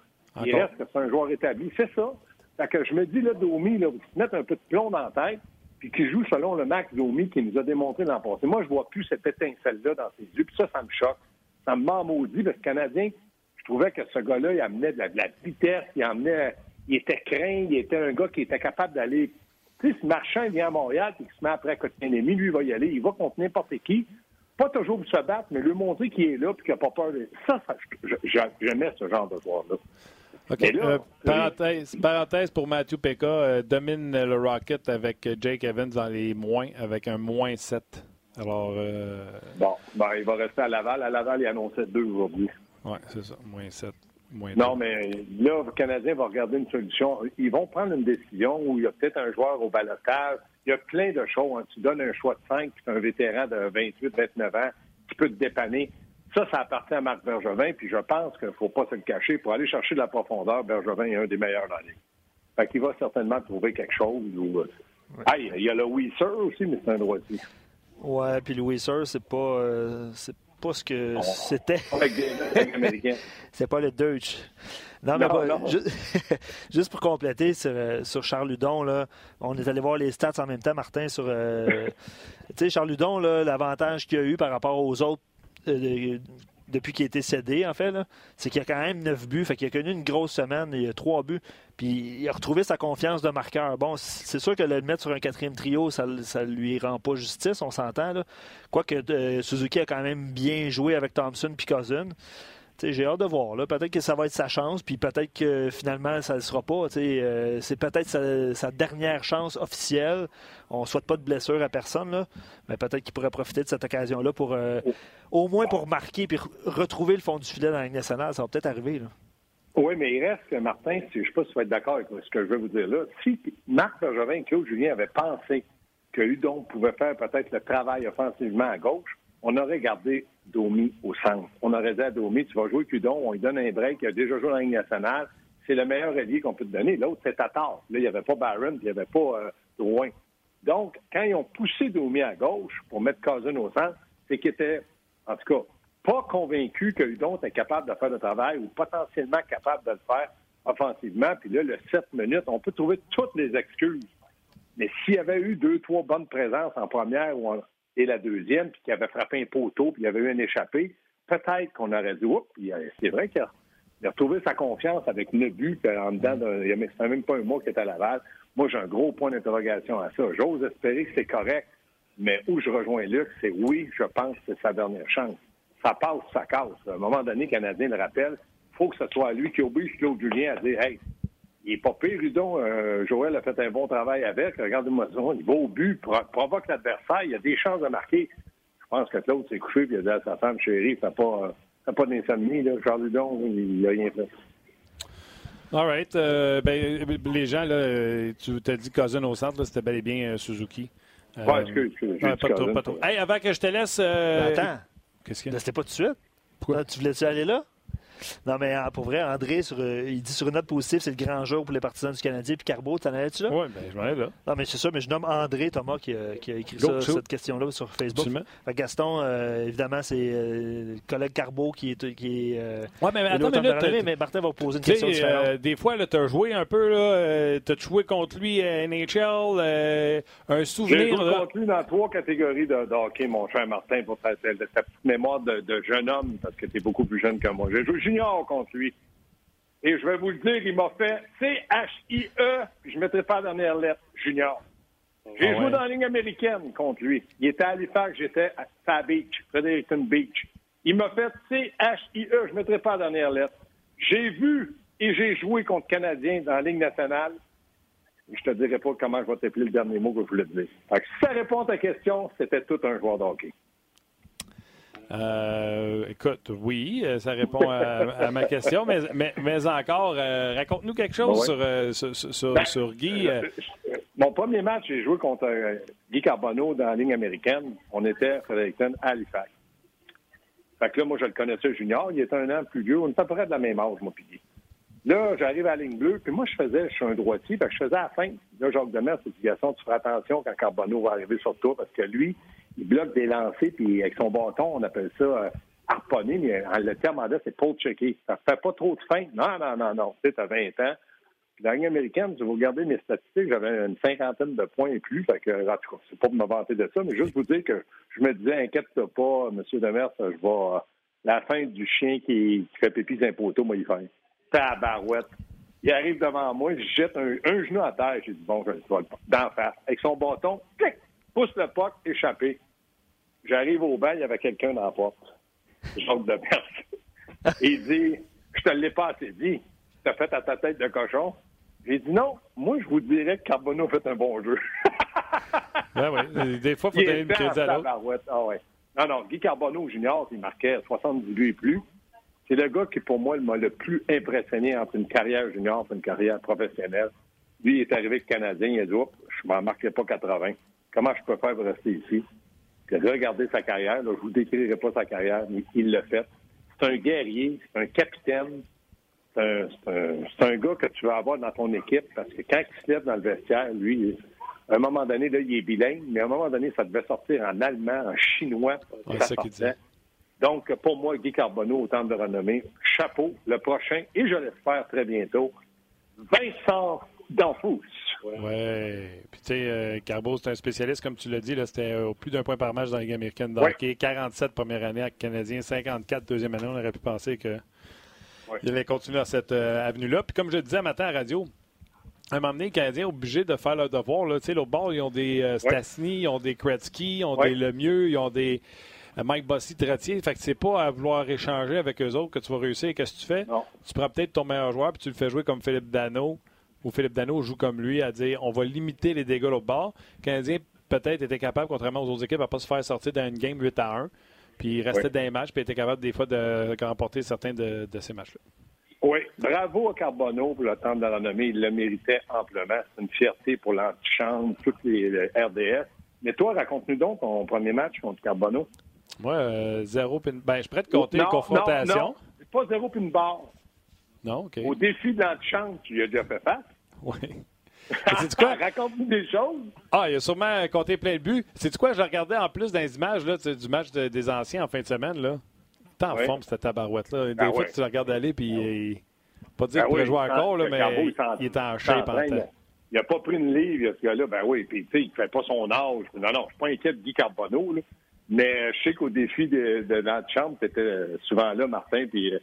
Il reste que c'est un joueur établi. C'est ça. Fait que je me dis, là, Domi, là, vous mettre un peu de plomb dans la tête, puis qui joue selon le Max Domi qui nous a démontré dans le passé. Moi, je vois plus cette étincelle-là dans ses yeux, puis ça, ça me choque. Ça me ment maudit, parce que le Canadien, je trouvais que ce gars-là, il amenait de la, de la vitesse, il amenait... Il était craint, il était un gars qui était capable d'aller tu sais, si Marchand vient à Montréal et qu'il se met après à ennemi, lui, il va y aller. Il va contre n'importe qui. Pas toujours pour se battre, mais lui montrer qu'il est là et qu'il n'a pas peur. De... Ça, ça j'aimais ce genre de joueur-là. OK. Euh, parenthèse, parenthèse, pour Matthew Pekka, euh, domine le Rocket avec Jake Evans dans les moins, avec un moins 7. Alors. Euh... Bon, ben, il va rester à Laval. À Laval, il annonçait 2 aujourd'hui. Oui, c'est ça, moins 7 non, mais là, le Canadien va regarder une solution. Ils vont prendre une décision où il y a peut-être un joueur au balotage. Il y a plein de choses. Hein. Tu donnes un choix de 5, puis un vétéran de 28, 29 ans qui peut te dépanner. Ça, ça appartient à Marc Bergevin, puis je pense qu'il ne faut pas se le cacher. Pour aller chercher de la profondeur, Bergevin est un des meilleurs dans la ligue. Fait qu'il va certainement trouver quelque chose. Où... Ah, il y a le Weiser aussi, mais c'est un droitier. Ouais, puis le Weiser, c'est pas, euh, pas ce que c'était. c'est pas le Deutsch. Non, mais juste, pour compléter sur, euh, sur Charles Ludon, là, on est allé voir les stats en même temps, Martin, sur. Euh, tu sais, Charles Ludon, l'avantage qu'il a eu par rapport aux autres euh, depuis qu'il a été cédé, en fait, c'est qu'il a quand même neuf buts. Fait qu'il a connu une grosse semaine, il a trois buts. Puis il a retrouvé sa confiance de marqueur. Bon, c'est sûr que le mettre sur un quatrième trio, ça, ça lui rend pas justice, on s'entend. Quoique euh, Suzuki a quand même bien joué avec Thompson et Cousin j'ai hâte de voir. Peut-être que ça va être sa chance, puis peut-être que finalement, ça ne sera pas. Euh, c'est peut-être sa, dernière chance officielle. On ne souhaite pas de blessure à personne, là, mais peut-être qu'il pourrait profiter de cette occasion-là pour euh, au moins pour marquer puis retrouver le fond du filet dans la nationale. Ça va peut-être arriver. Là. Oui, mais il reste que, Martin, je ne sais pas si vas être d'accord avec ce que je vais vous dire là. Si Marc Bergevin et Claude Julien avaient pensé que Hudon pouvait faire peut-être le travail offensivement à gauche, on aurait gardé Domi au centre. On aurait dit à Domi, tu vas jouer Cudon, on lui donne un break, il a déjà joué dans la Ligue nationale. C'est le meilleur allié qu'on peut te donner. L'autre, c'est Tatar. Là, il n'y avait pas Barron, il n'y avait pas euh. Donc, quand ils ont poussé Domi à gauche pour mettre Cousin au centre, c'est qu'ils étaient, en tout cas, pas convaincus que Hudon était capable de faire le travail ou potentiellement capable de le faire offensivement. Puis là, le 7 minutes, on peut trouver toutes les excuses. Mais s'il y avait eu deux, trois bonnes présences en première ou en, et la deuxième, puis qui avait frappé un poteau, puis il y avait eu un échappé, peut-être qu'on aurait dit, oups, c'est vrai qu'il a, retrouvé sa confiance avec neuf buts, en dedans, c'est même pas un mois qu'il était à Laval. Moi, j'ai un gros point d'interrogation à ça. J'ose espérer que c'est correct, mais où je rejoins Luc, c'est oui, je pense que c'est sa dernière chance. Ça passe, ça casse. À un moment donné, le Canadien le rappelle, il faut que ce soit lui qui oblige Claude Julien à dire, hey, il n'est pas pire, Rudon. Euh, Joël a fait un bon travail avec. Regardez-moi ça. Il va au but, provoque l'adversaire. Il a des chances de marquer. Je pense que l'autre s'est couché et il a dit à sa femme chérie, fais pas, pas d'insomnie. Là. Charles Rudon, il n'a rien fait. All right. Euh, ben, les gens, là, tu t'as dit Cousin au centre, c'était bel et bien euh, Suzuki. Euh, ouais, excuse, excuse, pas, trop, pas trop. Hey, avant que je te laisse. attends. Qu'est-ce que C'était pas tout de suite. Pourquoi? tu voulais-tu aller là? Non, mais euh, pour vrai, André, sur, euh, il dit sur une note positive, c'est le grand jour pour les partisans du Canadien. Puis Carbo, t'en avais-tu là? Oui, bien, je m'en ai là. Non, mais c'est ça, mais je nomme André Thomas qui a, qui a écrit ça, cette question-là sur Facebook. Fait Gaston, euh, évidemment, c'est le collègue Carbo qui est. Qui est ouais, mais attends une minute. mais Martin va poser une question différente. des fois, tu as joué un peu, tu as joué contre lui à NHL, un souvenir. J'ai joué contre lui dans trois catégories de, hockey, mon cher Martin, pour ta, ta, petite mémoire de, de jeune homme, parce que tu es beaucoup plus jeune que moi. J'ai joué junior contre lui. Et je vais vous le dire, il m'a fait C-H-I-E, puis je ne mettrai pas la dernière lettre, junior. J'ai ah joué dans la ligne américaine contre lui. Il était à Halifax, j'étais à Sa Beach, Fredericton Beach. Il m'a fait C-H-I-E, je ne mettrai pas la dernière lettre. J'ai vu et j'ai joué contre Canadiens dans la ligne nationale. Je te dirai pas comment je vais t'appeler le dernier mot que je voulais te dire. si ça répond à ta question, c'était tout un joueur de hockey. Euh, écoute, oui, euh, ça répond à, ma question, mais, mais, encore, euh, raconte-nous quelque chose sur, sur, ben, sur, Guy. Mon premier match, j'ai joué contre Guy Carbonneau dans la ligne américaine. On était à Halifax. Fait que là, moi, je le connaissais junior. Il était un an plus vieux. On était à peu près de la même âge, moi, puis Guy. Là, j'arrive à la ligne bleue, puis moi, je faisais, je suis un droitier, fait que je faisais à la fin. Là, Jacques Demers, c'est une tu feras attention quand Carbonneau va arriver sur toi, parce que lui, il bloque des lancers, puis avec son bâton, on appelle ça euh, mais le terme en c'est pour checker. Ça fait pas trop de fin. Non, non, non, non. Tu sais, t'as 20 ans. Puis la américaine, si vous regardez mes statistiques, j'avais une cinquantaine de points et plus. Fait que, en tout cas, c'est pas pour me vanter de ça, mais juste vous dire que je me disais, inquiète-toi pas, M. Demers, je vais. La fin du chien qui, fait pipi d'un poteau, moi, il fait. Tabarouette. Il arrive devant moi, je jette un, genou à terre. J'ai dit, bon, je vais le d'en face. Avec son bâton, clic, pousse le puck, échappé. J'arrive au bain, il y avait quelqu'un dans la porte. Jacques de Perse. il dit Je te l'ai pas assez dit. Tu as fait à ta tête de cochon. J'ai dit non, moi je vous dirais que Carbonneau fait un bon jeu. ben oui, des fois, il faut donner une crédit à l'autre. Ah ouais. Non, non, Guy Carbonneau junior, il marquait 70 buts et plus. C'est le gars qui, pour moi, m'a le plus impressionné entre une carrière junior et une carrière professionnelle. Lui, il est arrivé avec le Canadien, il a dit, je ne m'en marquais pas 80. Comment je peux faire pour rester ici? Regardez sa carrière. je ne vous décrirai pas sa carrière, mais il l'a fait. C'est un guerrier, c'est un capitaine. C'est un, gars que tu veux avoir dans ton équipe parce que quand il se lève dans le vestiaire, lui, à un moment donné, là, il est bilingue, mais à un moment donné, ça devait sortir en allemand, en chinois. ça Donc, pour moi, Guy Carbonneau, au temps de renommée, chapeau. Le prochain, et je l'espère très bientôt, Vincent Danfous. Oui. Ouais. Puis, tu sais, euh, Carbo, c'est un spécialiste, comme tu l'as dit, c'était au plus d'un point par match dans la Ligue américaine de hockey. 47 première année avec Canadien, 54 deuxième année. On aurait pu penser qu'il allait continuer dans cette euh, avenue-là. Puis, comme je disais matin à la radio, à un moment donné, les Canadiens sont obligés de faire leur devoir. Là. Tu sais, l'autre bord, ils ont des euh, ils ont des Kretzky, ils ont des Lemieux, ils ont des. Euh, Mike Bossy, Tratier. Fait que c'est pas à vouloir échanger avec eux autres que tu vas réussir. Qu'est-ce que tu fais? Tu prends peut-être ton meilleur joueur puis tu le fais jouer comme Philippe Dano où Philippe Dano joue comme lui, à dire on va limiter les dégâts au bord. Le Canadien, peut-être, était capable, contrairement aux autres équipes, à ne pas se faire sortir dans une game 8 à 1. Puis il restait dans les matchs, puis était capable des fois de remporter certains de, ces matchs-là. Oui, bravo à Carbonneau pour le temps de la renommée. Il le méritait amplement. C'est une fierté pour l'antichambre, toutes les, RDS. Mais toi, raconte-nous donc ton premier match contre Carbonneau. Moi, euh, zéro pin... Ben, je pourrais te compter les confrontations. Non, non, pas zéro pin barre. Non, OK. Au défi de l'antichambre, tu lui as déjà fait face. Oui. C'est quoi? Raconte-nous des choses. Ah, il a sûrement compté plein de buts. C'est quoi? Je regardais en plus dans les images là, du match des anciens en fin de semaine. là. T'es en forme, cette tabarouette-là. Des ah fois, tu le regardes aller, puis ah pas dire qu'il pourrait jouer encore, là, mais il, est en shape en temps. Il n'a pas pris une livre, ce gars-là. Ben oui, puis tu sais, il ne fait pas son âge. Non, non, je suis pas inquiet de Guy Carbonneau, là. Mais je sais qu'au défi de, de, chambre, tu étais souvent là, Martin, puis euh,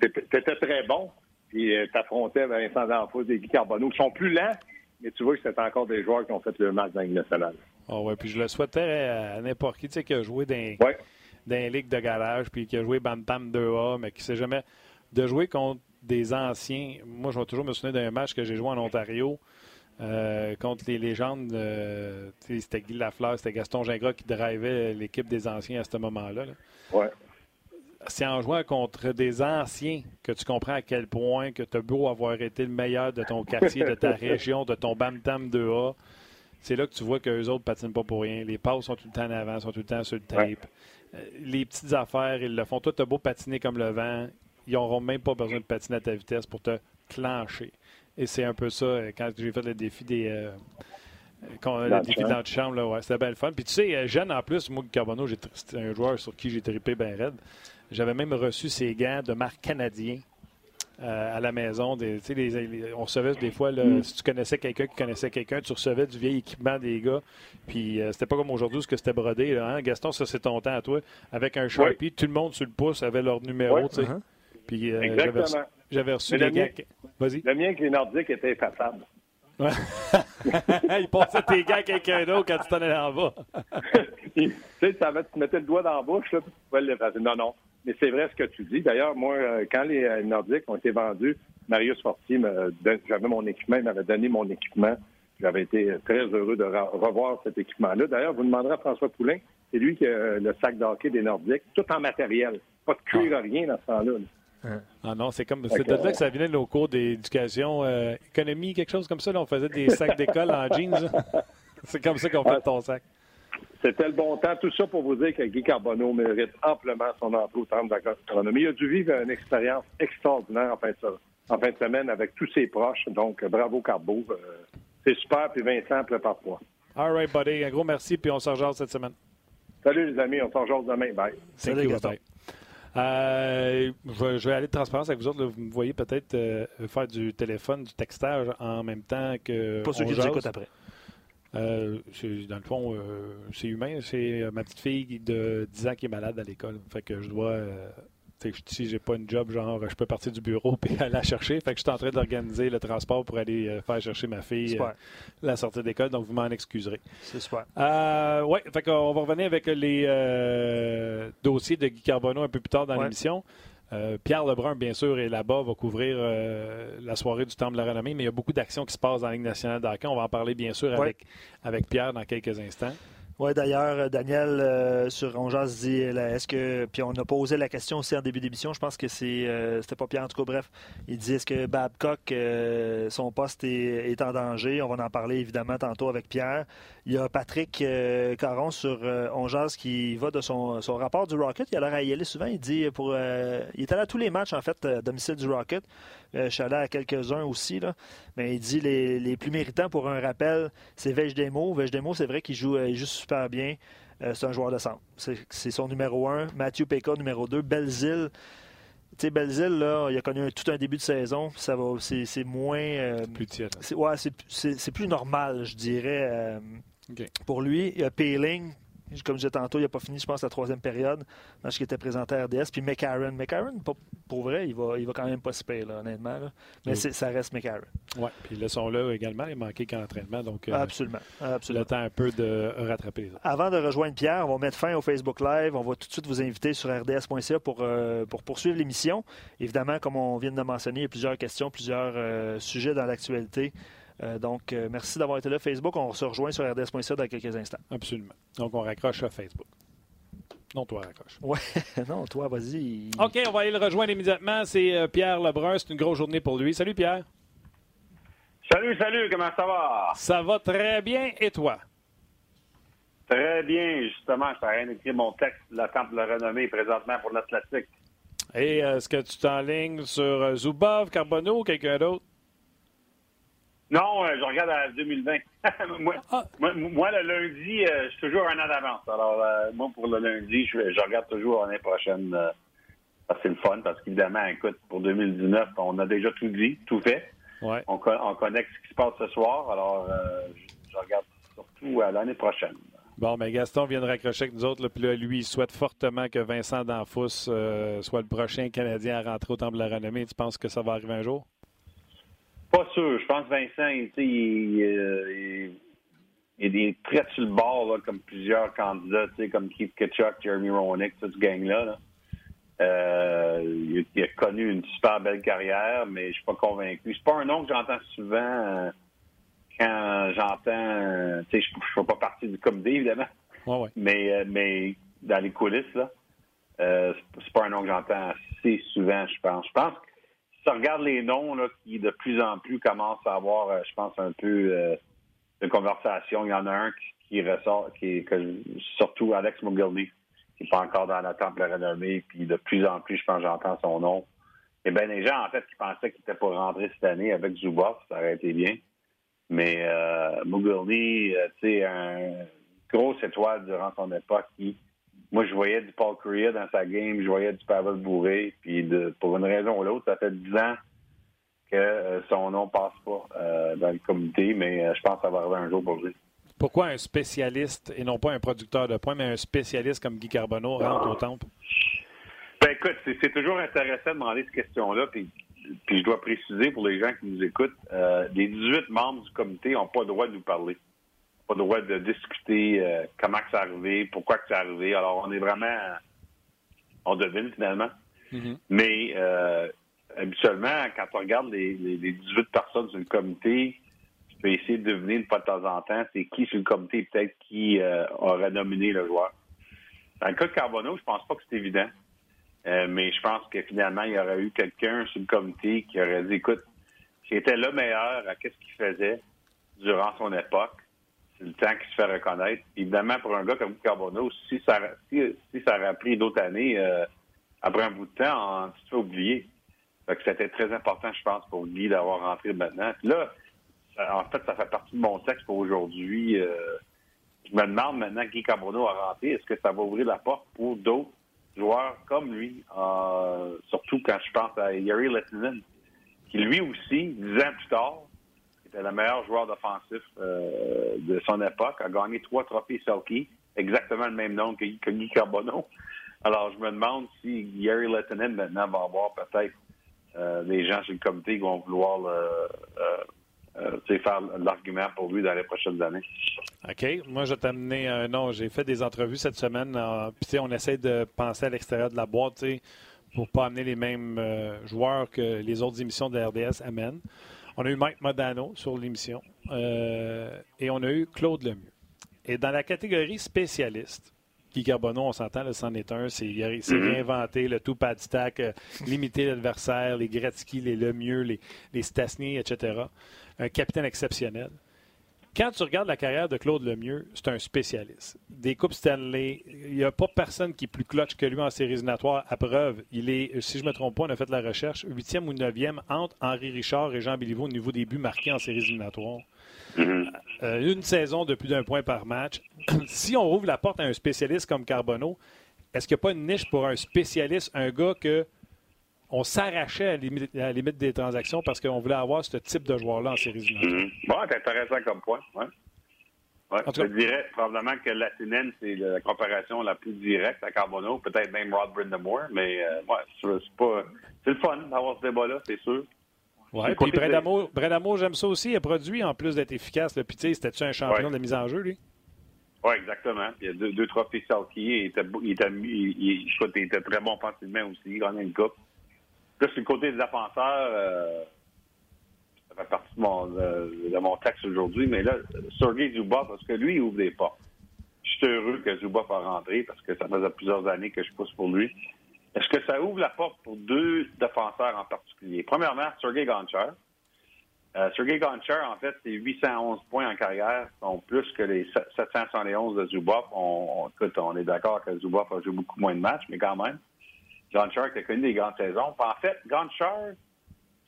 tu étais très bon. Puis euh, t'affrontais Vincent D'Anfos et Guy Carbonneau, qui sont plus lents, mais tu vois que c'est encore des joueurs qui ont fait le match dans nationale. Ah ouais, puis je le souhaitais à n'importe qui, tu sais, qui a joué dans, dans les ligues de garage, puis qui a joué Bantam 2A, mais qui sait jamais de jouer contre des anciens. Moi, je vais toujours me souvenir d'un match que j'ai joué en Ontario. Euh, contre les légendes, euh, c'était Guy Lafleur, c'était Gaston Gingras qui drivait l'équipe des anciens à ce moment-là. Là. Ouais c'est en jouant contre des anciens que tu comprends à quel point que tu as beau avoir été le meilleur de ton quartier, de ta région, de ton Bam-Tam 2A. C'est là que tu vois qu'eux autres patinent pas pour rien. Les passes sont tout le temps en avant, sont tout le temps sur le tape. Euh, les petites affaires, ils le font. Toi, tu as beau patiner comme le vent. Ils n'auront même pas besoin de patiner à ta vitesse pour te clencher. Et c'est un peu ça, euh, quand j'ai fait le défi des. Euh, le défi dans chambre, là, ouais, c'était bien le fun. Puis tu sais, jeune en plus, moi, Carbonneau, c'était un joueur sur qui j'ai trippé bien raide. J'avais même reçu ses gants de marque canadien à la maison. Des, les, on recevait des fois, mm. si tu connaissais quelqu'un qui connaissait quelqu'un, tu recevais du vieil équipement des gars. Puis c'était pas comme aujourd'hui, ce que c'était brodé. Là, hein? Gaston, ça c'est ton temps à toi. Avec un Sharpie, tout le monde sur le pouce avait leur numéro. Uh-huh. Puis j'avais reçu les gants. Vas-y. Le mien qui est nordique était effacable. il passait tes gants à quelqu'un d'autre quand tu t'en allais en bas. tu sais, tu mettais le doigt dans la bouche, là, puis tu pouvais l'effacer. Non, non. Mais c'est vrai ce que tu dis. D'ailleurs, moi, euh, quand les euh, Nordiques ont été vendus, Marius Fortier, j'avais mon équipement, il m'avait donné mon équipement. J'avais été très heureux de revoir cet équipement-là. D'ailleurs, vous demanderez à François Poulain, c'est lui qui a le sac d'hockey des Nordiques, tout en matériel. Pas de cuir, rien dans ce temps-là. Ah non, c'est comme c'est de là que ça venait de nos cours d'éducation, euh, économie, quelque chose comme ça. Là, on faisait des sacs d'école en jeans. c'est comme ça qu'on fait ton sac. C'était le bon temps. Tout ça pour vous dire que Guy Carbonneau mérite amplement son emploi au terme de Il a dû vivre une expérience extraordinaire en fin, de, en fin de semaine avec tous ses proches. Donc, bravo Carbo. Euh, c'est super. Puis Vincent, prépare-toi. All right, buddy. Un gros merci. Puis on se rejoint cette semaine. Salut les amis. On se rejoint demain. Bye. Salut, Bye. Euh, je, vais aller de transparence avec vous autres. Vous me voyez peut-être euh, faire du téléphone, du textage en même temps que. Pas ceux qui écoutent après. Euh, dans le fond, c'est humain. C'est ma petite fille de 10 ans qui est malade à l'école. Fait que je dois si j'ai pas une job, genre, je peux partir du bureau et aller la chercher. Fait que je suis en train d'organiser le transport pour aller euh, faire chercher ma fille euh, la sortie d'école. Donc, vous m'en excuserez. C'est super. Euh, oui, fait qu'on va revenir avec les dossiers de Guy Carbonneau un peu plus tard dans l'émission. Pierre Lebrun, bien sûr, est là-bas, va couvrir la soirée du Temple de la Renommée, mais il y a beaucoup d'actions qui se passent dans la Ligue nationale d'hockey. On va en parler, bien sûr, avec, avec Pierre dans quelques instants. Oui, d'ailleurs, euh, Daniel euh, sur Onjas dit est-ce que. Puis on a posé la question aussi en début d'émission, je pense que c'est euh, c'était pas Pierre en tout cas, bref. Il dit est-ce que Babcock, son poste est, en danger? On va en parler évidemment tantôt avec Pierre. Il y a Patrick Caron sur Onjas qui va de son, rapport du Rocket. Il a l'air à y aller souvent. Il dit pour. il est allé à tous les matchs en fait, à domicile du Rocket. je suis allé à quelques-uns aussi, là. Mais il dit les, les plus méritants pour un rappel, c'est Vejdemo. Vejdemo, c'est vrai qu'il joue, il joue super bien. Euh, c'est un joueur de centre. C'est son numéro un. Mathieu Péka, numéro 2. Belzile. Tu sais, Belzile, là, il a connu tout un début de saison. Ça va, c'est moins. Euh, plus tiède. Ouais, c'est plus normal, je dirais. Pour lui, il y a Payling, comme je disais tantôt, il n'a pas fini, je pense, la troisième période, match qui était présenté à RDS. Puis McCarron. McCarron, pour vrai, il va, il va quand même pas se payer, là, honnêtement. Mais ça reste McCarron. Oui, puis le son là également, il manquait qu'en entraînement. Donc, euh, absolument, absolument. Le temps un peu de rattraper. Avant de rejoindre Pierre, on va mettre fin au Facebook Live. On va tout de suite vous inviter sur rds.ca pour, euh, pour poursuivre l'émission. Évidemment, comme on vient de mentionner, il y a plusieurs questions, plusieurs euh, sujets dans l'actualité. Euh, donc, euh, merci d'avoir été là, Facebook. On se rejoint sur rds.ca dans quelques instants. Absolument. Donc, on raccroche à Facebook. Non, toi, raccroche. Ouais, non, toi, vas-y. OK, on va aller le rejoindre immédiatement. C'est euh, Pierre Lebrun. C'est une grosse journée pour lui. Salut, Pierre. Salut, salut. Comment ça va? Ça va très bien. Et toi? Très bien. Justement, je rien d'écrire mon texte La Temple de la Renommée présentement pour l'Atlantique. Et est-ce que tu t'enlignes sur Zubov, Carbonneau ou quelqu'un d'autre? Non, euh, je regarde à 2020. Ah. moi, moi, le lundi, euh, je suis toujours un an d'avance. Alors, euh, moi, pour le lundi, je, regarde toujours l'année prochaine. c'est le fun parce qu'évidemment, écoute, pour 2019, on a déjà tout dit, tout fait. Ouais. On, on connecte ce qui se passe ce soir. Alors, je, regarde surtout à l'année prochaine. Bon, mais Gaston vient de raccrocher avec nous autres. puis là, lui, il souhaite fortement que Vincent Danfous soit le prochain Canadien à rentrer au Temple de la Renommée. Tu penses que ça va arriver un jour? Pas sûr. Je pense que Vincent, il, euh, il, est très sur le bord, comme plusieurs candidats, comme Keith Ketchuk, Jeremy Roenick, ce gang-là. Euh, il, a connu une super belle carrière, mais je suis pas convaincu. C'est pas un nom que j'entends souvent euh, quand j'entends. Tu sais, je ne fais pas partie du comité, évidemment. Mais, mais dans les coulisses, là, c'est pas un nom que j'entends assez souvent, je pense. Je pense que tu regardes les noms là, qui de plus en plus commencent à avoir, euh, je pense, un peu euh, de conversation, il y en a un qui, ressort, qui est surtout Alex Mogilny, qui n'est pas encore dans la temple renommée, puis de plus en plus, je pense, j'entends son nom. y a bien des gens, en fait, qui pensaient qu'il était pour rentrer cette année avec Zuboff. Ça aurait été bien. Mais euh, Mugurni, euh, tu sais, un grosse étoile durant son époque qui, moi, je voyais du Paul Korea dans sa game, je voyais du Pavel Bourré, puis de, pour une raison ou l'autre, ça fait 10 ans que euh, son nom passe pas euh, dans le comité, mais euh, je pense que ça va arriver un jour pour lui. Pourquoi un spécialiste et non pas un producteur de points, mais un spécialiste comme Guy Carbonneau rentre au temple? Ben écoute, c'est toujours intéressant de demander cette question-là, puis, puis je dois préciser pour les gens qui nous écoutent, les 18 membres du comité n'ont pas le droit de nous parler. Pas le droit de discuter comment que c'est arrivé, pourquoi que c'est arrivé. Alors on est vraiment on devine finalement. Mm-hmm. Mais habituellement, quand on regarde les, les, 18 personnes sur le comité, tu peux essayer de deviner une fois de temps en temps c'est qui sur le comité peut-être qui euh, aurait nominé le joueur. Dans le cas de Carbonneau, je pense pas que c'est évident. Euh, mais je pense que finalement, il y aurait eu quelqu'un sur le comité qui aurait dit écoute, c'était le meilleur à qu'est-ce qu'il faisait durant son époque. Le temps qu'il se fait reconnaître. Évidemment, pour un gars comme Carbonneau, si ça, si, ça aurait pris d'autres années, euh, après un bout de temps, on se fait oublier. Fait que c'était très important, je pense, pour Guy d'avoir rentré maintenant. Puis là, en fait, ça fait partie de mon texte pour aujourd'hui. Euh, je me demande maintenant, Guy Carbonneau a rentré, est-ce que ça va ouvrir la porte pour d'autres joueurs comme lui, euh, surtout quand je pense à Yuri Lettinen, qui lui aussi, dix ans plus tard, était le meilleur joueur offensif euh, de son époque, a gagné trois trophées Selkie, exactement le même nom que, Guy Carbonneau. Alors, je me demande si Gary Lettinen maintenant va avoir peut-être euh, les gens sur le comité vont vouloir euh, faire l'argument pour lui dans les prochaines années. OK. Moi, je vais t'amener un nom. J'ai fait des entrevues cette semaine. Puis, on essaie de penser à l'extérieur de la boîte pour ne pas amener les mêmes joueurs que les autres émissions de RDS amènent. On a eu Mike Modano sur l'émission et on a eu Claude Lemieux. Et dans la catégorie spécialiste, Guy Carbonneau, on s'entend, c'en est un. C'est, il s'est mm-hmm. réinventé le tout pad stack, euh, limiter l'adversaire, les Gretzky, les Lemieux, les, les Stasny, etc. Un capitaine exceptionnel. Quand tu regardes la carrière de Claude Lemieux, c'est un spécialiste. Des Coupes Stanley, il n'y a pas personne qui est plus clutch que lui en séries éliminatoires. À preuve, il est, si je ne me trompe pas, on a fait la recherche, huitième ou neuvième entre Henri Richard et Jean Béliveau au niveau des buts marqués en séries éliminatoires. Mm-hmm. Euh, une saison de plus d'un point par match. si on ouvre la porte à un spécialiste comme Carbonneau, est-ce qu'il n'y a pas une niche pour un spécialiste, un gars que on s'arrachait à, la limite des transactions parce qu'on voulait avoir ce type de joueur-là en série mm Bon, c'est intéressant comme point. Ouais. je dirais probablement que la Latinen, c'est la comparaison la plus directe à Carbonneau, peut-être même Rod Brindamore, mais euh, ouais, c'est pas. C'est le fun d'avoir ce débat-là, c'est sûr. Oui, puis Bredamo, j'aime ça aussi. Il a produit en plus d'être efficace. Puis, tu sais, c'était-tu un champion de la mise en jeu, lui? Oui, exactement. Il y a deux, deux trophées Salky. Il était, il, était, il, il, était très bon offensivement aussi. Il gagnait une coupe. Là, sur le côté des défenseurs, euh, ça fait partie de mon, de, mon texte aujourd'hui, mais là, Sergei Zuboff, parce que lui, il ouvre des portes. Je suis heureux que Zuboff a rentré parce que ça faisait plusieurs années que je pousse pour lui. Est-ce que ça ouvre la porte pour deux défenseurs en particulier? Premièrement, Sergei Gonchar. Euh, Sergei Gonchar, en fait, c'est 811 points en carrière, sont plus que les 771 de Zuboff. On, écoute, on est d'accord que Zuboff a joué beaucoup moins de matchs, mais quand même. Gonchar qui a connu des grandes saisons. En fait, Gonchar,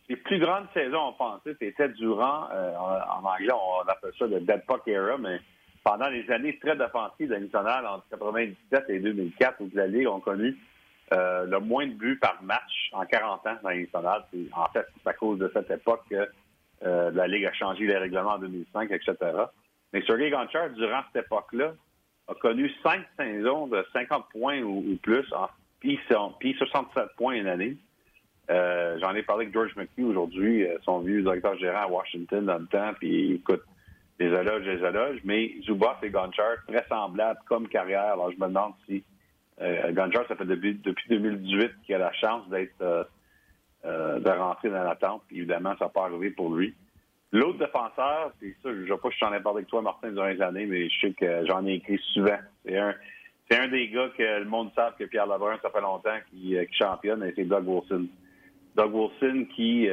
ses plus grandes saisons offensives étaient durant, euh, en, anglais, on appelle ça le dead puck era, mais pendant les années très offensives de nationale entre 1997 et 2004, où la Ligue ont connu euh, le moins de buts par match en 40 ans dans les. En fait, c'est à cause de cette époque que euh, la Ligue a changé les règlements en 2005, etc. Mais Sergei Gonchar, durant cette époque-là, a connu cinq saisons de 50 points ou, plus, en, puis, 67 points une année. Euh, j'en ai parlé avec George McHugh aujourd'hui, son vieux directeur gérant à Washington dans le temps, puis écoute, des éloges, des éloges, mais Zuboff et Gonchar, très semblables comme carrière. Alors, je me demande si euh, ça fait depuis, 2018 qu'il a la chance d'être euh, euh, de rentrer dans l'attente. Évidemment, ça pas arrivé pour lui. L'autre défenseur, c'est ça, je ne sais pas si j'en ai parlé avec toi, Martin, durant les années, mais je sais que j'en ai écrit souvent. C'est un, c'est un des gars que le monde sait que Pierre Lebrun, ça fait longtemps qu'il championne, et c'est Doug Wilson. Doug Wilson qui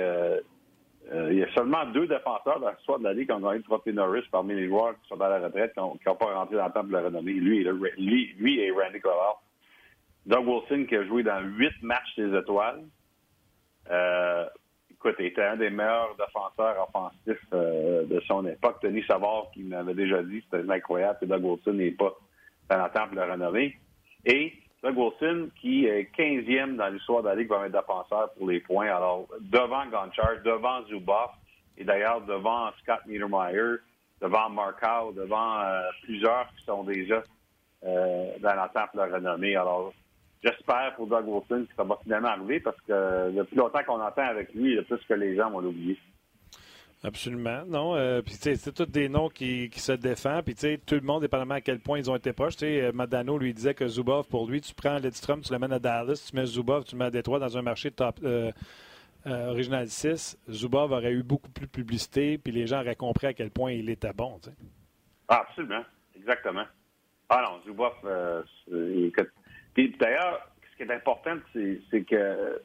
il y a seulement deux défenseurs dans l'histoire de la Ligue qui ont gagné le trophée Norris parmi les joueurs qui sont dans la retraite, qui n'ont pas rentré dans le temps de la renommée. Lui, lui, lui et Randy Crowell. Doug Wilson qui a joué dans huit matchs des étoiles. Euh, écoute, il était un des meilleurs défenseurs offensifs euh, de son époque. Denis Savard, qui m'avait déjà dit, c'était incroyable que Doug Wilson n'est pas dans la temple de renommée. Et Doug Wilson, qui est 15e dans l'histoire de la Ligue, va être défenseur pour les points. Alors, devant Gonchar, devant Zuboff, et d'ailleurs devant Scott Niedermeyer, devant Markow, devant euh, plusieurs qui sont déjà euh, dans la temple de renommée. Alors, j'espère pour Doug Wilson que ça va finalement arriver parce que le plus longtemps qu'on entend avec lui, le plus que les gens vont l'oublier. Absolument, non. Euh, puis c'est tous des noms qui, se défendent. Puis tout le monde, dépendamment à quel point ils ont été proches. sais, Madano lui disait que Zubov, pour lui, tu prends Lidstrom, tu l'amènes à Dallas, tu mets Zubov, tu mets à Détroit dans un marché top, euh, Original 6, Zubov aurait eu beaucoup plus de publicité, puis les gens auraient compris à quel point il était bon. Ah, absolument, exactement. Ah non, Zubov, euh, puis d'ailleurs, ce qui est important, c'est que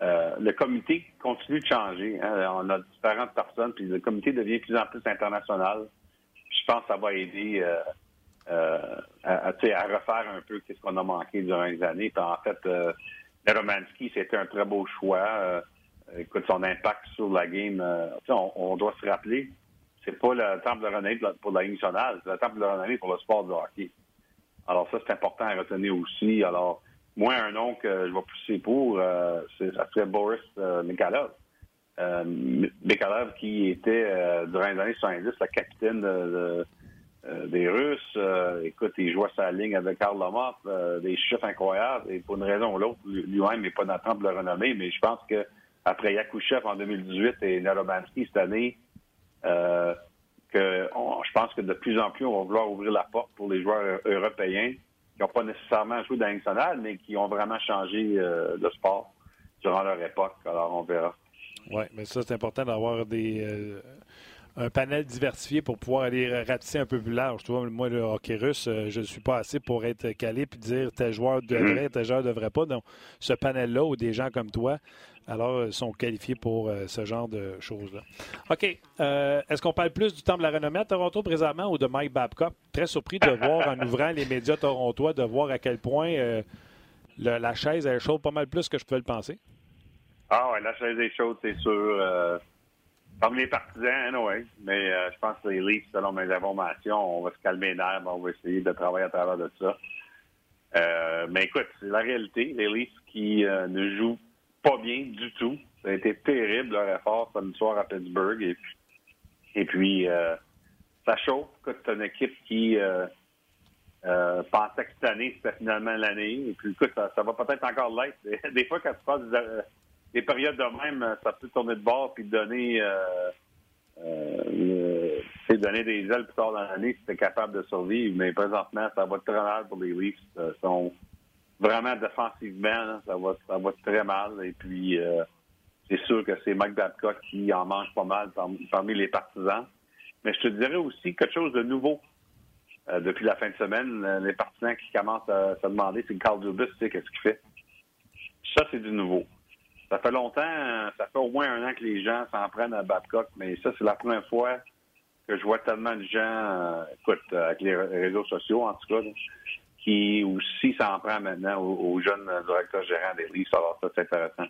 euh, le comité continue de changer. Hein. On a différentes personnes, puis le comité devient de plus en plus international. Je pense que ça va aider à, à, refaire un peu ce qu'on a manqué durant les années. En fait, Romanski, c'était un très beau choix. Euh, écoute, son impact sur la game, euh, on, doit se rappeler, c'est pas le temple de renommée pour la Ligue nationale, c'est le temple de renommée pour le sport de hockey. Alors ça, c'est important à retenir aussi. Alors, moi, un nom que je vais pousser pour, euh, ça serait Boris euh, Mikhailov. Mikhailov qui était, durant les années 70, le capitaine des Russes. écoute, il jouait sa ligne avec Karl Lomov, des chiffres incroyables. Et pour une raison ou l'autre, lui-même n'est pas dans le temple de renommée, mais je pense que après Yakushev en 2018 et Naromansky cette année, euh, que je pense que de plus en plus, on va vouloir ouvrir la porte pour les joueurs européens qui n'ont pas nécessairement joué dans nationale, mais qui ont vraiment changé euh, le sport durant leur époque. Alors, on verra. Oui, mais ça, c'est important d'avoir des. Euh, un panel diversifié pour pouvoir aller ratisser un peu plus large. Tu vois, moi, le hockey russe, je ne suis pas assez pour être calé et dire tel joueur devrait, mm-hmm. tel joueur ne devrait pas. Donc, ce panel-là, où des gens comme toi alors euh, sont qualifiés pour euh, ce genre de choses-là. OK. Euh, est-ce qu'on parle plus du temps de la renommée à Toronto présentement ou de Mike Babcock? Très surpris de voir en ouvrant les médias torontois, de voir à quel point la chaise est chaude pas mal plus que je pouvais le penser. Ah ouais, la chaise est chaude, c'est sûr. Comme les partisans, oui. Mais je pense que les Leafs, selon mes informations, on va se calmer nerfs, on va essayer de travailler à travers de ça. mais écoute, c'est la réalité. Les Leafs qui ne jouent pas bien du tout. Ça a été terrible leur effort samedi soir à Pittsburgh. Et puis, euh, ça chauffe. Écoute, c'est une équipe qui euh, euh, pensait que cette année, c'était finalement l'année. Et puis, écoute, ça, va peut-être encore l'être. Des, fois, quand tu passes des, périodes de même, ça peut tourner de bord puis donner, donner des ailes plus tard dans l'année si tu es capable de survivre. Mais présentement, ça va très mal pour les Leafs. Ils sont vraiment défensivement, ça va, ça va très mal. Et puis, euh, c'est sûr que c'est Mike Babcock qui en mange pas mal parmi, les partisans. Mais je te dirais aussi quelque chose de nouveau. Euh, depuis la fin de semaine, euh, les partisans qui commencent à se demander si Carl Dubus sait qu'est-ce qu'il fait? Ça, c'est du nouveau. Ça fait longtemps, ça fait au moins un an que les gens s'en prennent à Babcock, mais ça, c'est la première fois que je vois tellement de gens, écoute, avec les réseaux sociaux en tout cas, qui aussi s'en prend maintenant aux, jeunes directeurs gérants des livres. Alors ça, c'est intéressant.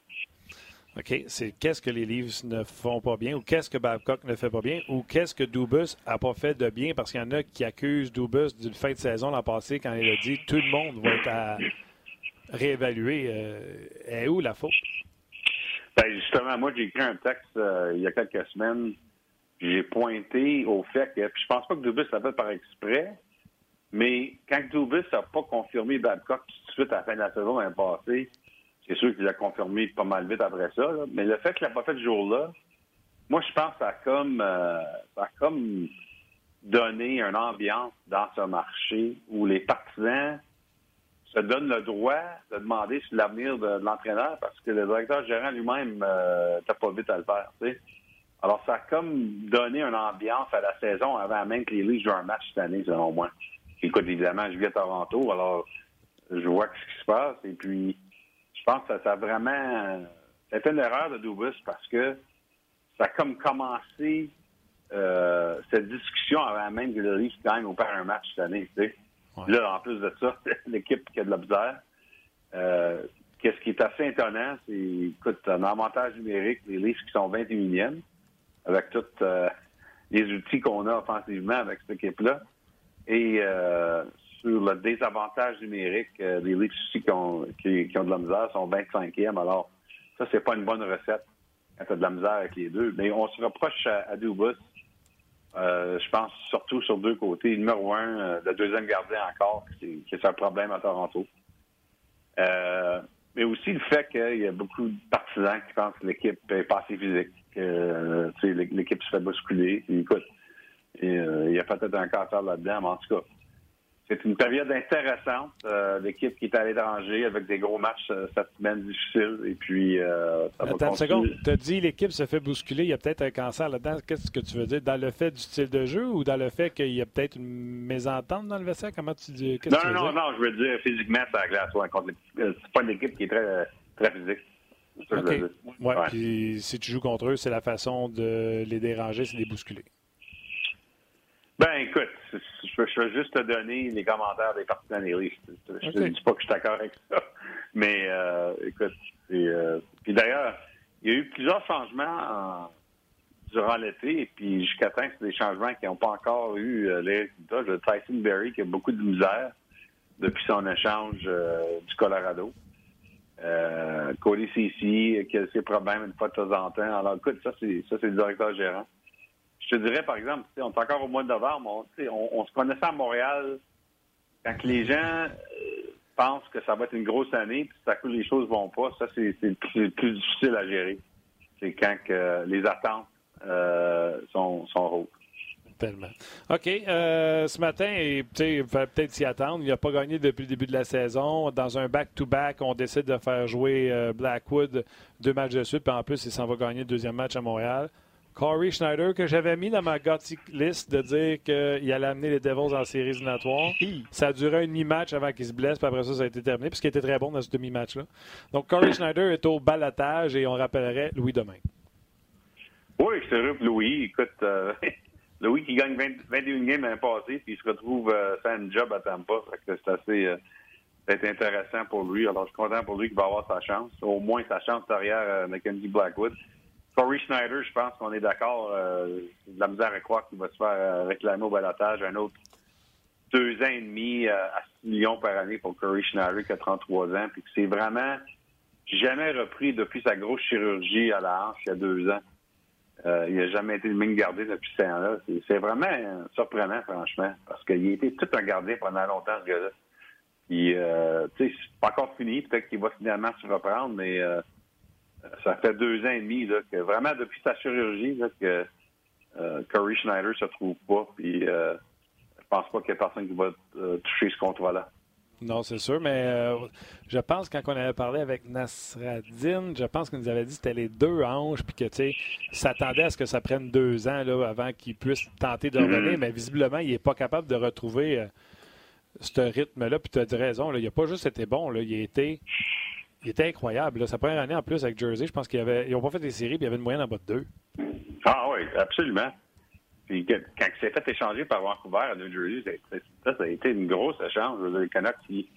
OK. C'est qu'est-ce que les livres ne font pas bien ou qu'est-ce que Babcock ne fait pas bien ou qu'est-ce que Dubus n'a pas fait de bien? Parce qu'il y en a qui accusent Dubus d'une fin de saison l'an passé quand il a dit tout le monde va être à réévaluer. Euh, est où la faute? Ben justement, moi, j'ai écrit un texte euh, il y a quelques semaines. J'ai pointé au fait que, puis je pense pas que Dubus l'a fait par exprès, mais quand Dubus n'a pas confirmé Babcock tout de suite à la fin de la saison l'année passée, c'est sûr qu'il l'a confirmé pas mal vite après ça. Mais le fait qu'il l'a pas fait ce jour-là, moi, je pense que ça a comme, euh, ça a comme donné une ambiance dans ce marché où les partisans se donnent le droit de demander sur l'avenir de, l'entraîneur parce que le directeur gérant lui-même euh, pas vite à le faire. Alors, ça a comme donné une ambiance à la saison avant même que les Leafs jouent un match cette année, selon moi. Écoute, évidemment, je vis à Toronto, alors je vois ce qui se passe. Et puis, je pense que ça, a vraiment. C'était une erreur de Dubus parce que ça a comme commencé euh, cette discussion avant même que le Leafs gagne au père un match cette année. Là, en plus de ça, l'équipe qui a de la misère. Euh, qu'est-ce qui est assez étonnant, c'est, écoute, un avantage numérique, les Leafs qui sont 21e, avec tous euh, les outils qu'on a offensivement avec cette équipe-là. Et euh, sur le désavantage numérique, les aussi qui ont, qui, ont de la misère sont 25e. Alors, ça, c'est pas une bonne recette quand tu de la misère avec les deux. Mais on se reproche à, à Dubus, je pense surtout sur deux côtés. Numéro un, le deuxième gardien encore, qui c'est un problème à Toronto. Euh, mais aussi le fait qu'il y a beaucoup de partisans qui pensent que l'équipe est pas assez physique, que euh, l'équipe se fait bousculer. écoute, euh, il y a peut-être un cas là-dedans, mais en tout cas, c'est une période intéressante. Euh, l'équipe qui est à l'étranger avec des gros matchs euh, cette semaine difficile. Et puis, euh, ça Attends une seconde. Tu as dit l'équipe se fait bousculer. Il y a peut-être un cancer là-dedans. Qu'est-ce que tu veux dire? Dans le fait du style de jeu ou dans le fait qu'il y a peut-être une mésentente dans le vestiaire? Comment tu dis? Non, non, non, non. Je veux dire physiquement, ça glace. Ouais, c'est pas une équipe qui est très, très physique. Okay. Ouais, Puis si tu joues contre eux, c'est la façon de les déranger, c'est de les bousculer. Ben, écoute, je, vais juste te donner les commentaires des partisans des. Je ne dis pas que je suis d'accord avec ça. Mais, euh, écoute, euh, puis d'ailleurs, il y a eu plusieurs changements durant l'été, et puis jusqu'à temps, c'est des changements qui n'ont pas encore eu euh, les résultats. Le Tyson Berry qui a beaucoup de misère depuis son échange du Colorado. Cody Cici qui a ses problèmes une fois de temps en temps. Alors, écoute, ça, c'est ça, c'est le directeur gérant je dirais, par exemple, on est encore au mois de novembre, on, se connaissait à Montréal quand les gens euh, pensent que ça va être une grosse année, puis à coup les choses vont pas, ça c'est le plus, difficile à gérer. C'est quand que les attentes euh, sont, sont hautes. Tellement. OK. Euh, ce matin, il va peut-être s'y attendre. Il n'a pas gagné depuis le début de la saison. Dans un back-to-back, on décide de faire jouer Blackwood deux matchs de suite. Puis en plus, il s'en va gagner le deuxième match à Montréal. Corey Schneider, que j'avais mis dans ma gothic list de dire qu'il allait amener les Devils en série éliminatoire. Ça a duré un demi-match avant qu'il se blesse, puis après ça, ça a été terminé, puisqu'il était très bon dans ce demi-match-là. Donc, Corey Schneider est au balatage et on rappellerait Louis demain. Oui, c'est vrai, Louis. Écoute, euh, Louis qui gagne 21 games l'année passée, puis il se retrouve euh, sans un job à Tampa. C'est assez euh, intéressant pour lui. Alors, je suis content pour lui qu'il va avoir sa chance. Au moins sa chance derrière Mackenzie Blackwood. Corey Schneider, je pense qu'on est d'accord. Euh, de la misère à croire qu'il va se faire euh, réclamer au balotage un autre deux ans et demi euh, à 6 millions par année pour Corey Schneider qui a 33 ans. Puis que c'est vraiment jamais repris depuis sa grosse chirurgie à la hanche il y a deux ans. il n'a jamais été le même gardien depuis ce temps-là. C'est vraiment surprenant, franchement, parce qu'il a été tout un gardien pendant longtemps, ce gars-là. Puis, tu sais, c'est pas encore fini. Peut-être qu'il va finalement se reprendre, mais ça fait deux ans et demi là, que vraiment depuis sa chirurgie là, que euh, Curry Schneider se trouve pas. Puis euh, je pense pas qu'il y ait personne qui va euh, toucher ce contrat-là. Non, c'est sûr, mais euh, je pense quand on avait parlé avec Nasradine, je pense qu'il nous avait dit que c'était les deux hanches, puis que tu sais, s'attendait à ce que ça prenne deux ans là, avant qu'il puisse tenter de revenir, mm-hmm. mais visiblement, il n'est pas capable de retrouver ce rythme-là. Puis tu as dit raison, là, il n'a pas juste été bon, là, il a été il était incroyable. Sa première année en plus avec Jersey, je pense qu'ils n'ont pas fait des séries, puis il y avait une moyenne en bas de deux. Ah oui, absolument. Puis quand il s'est fait échanger par Vancouver à New Jersey, ça, a été une grosse échange. Les Canucks qui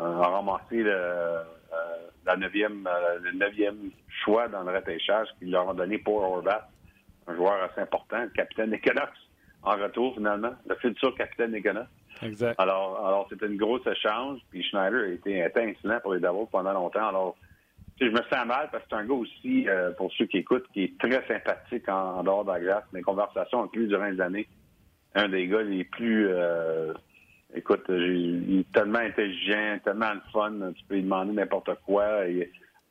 euh, ont ramassé le, euh, euh, le neuvième choix dans le repêchage qu'ils leur ont donné pour Orbat, un joueur assez important, le capitaine des Canucks, en retour finalement, le futur capitaine des Canucks. Exact. Alors, alors c'était une grosse échange. Puis Schneider a été incident pour les Devils pendant longtemps. Alors, je me sens mal parce que c'est un gars aussi, euh, pour ceux qui écoutent, qui est très sympathique en, dehors de la glace. Mes conversations avec lui durant les années, un des gars les plus... Euh, écoute, il est tellement intelligent, tellement fun. Tu peux lui demander n'importe quoi.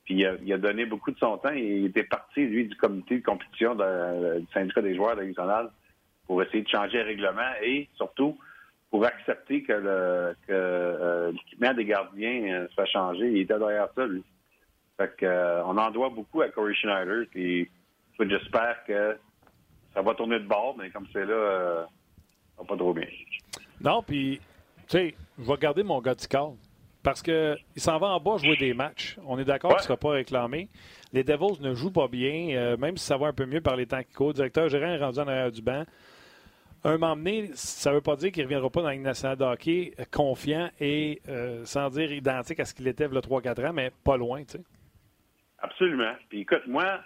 puis il a, donné beaucoup de son temps. Il était parti, lui, du comité de compétition du syndicat des joueurs de pour essayer de changer le règlement et surtout pour accepter que le que, euh, l'équipement des gardiens euh, soit changé. Il était derrière ça, lui. Fait que, euh, on en doit beaucoup à Corey Schneider. Puis j'espère que ça va tourner de bord, mais comme c'est là, ça va pas trop bien. Non, puis, tu sais, je vais garder mon gars Parce qu'il s'en va en bas jouer des matchs. On est d'accord qu'il ne sera pas réclamé. Les Devils ne jouent pas bien, même si ça va un peu mieux par les temps qui courent. Le directeur gérant est rendu en arrière du banc. Un m'emmener, ça ne veut pas dire qu'il ne reviendra pas dans la nationale de hockey confiant et sans dire identique à ce qu'il était il y a 3-4 ans, mais pas loin, tu sais. Absolument. Puis écoute, moi,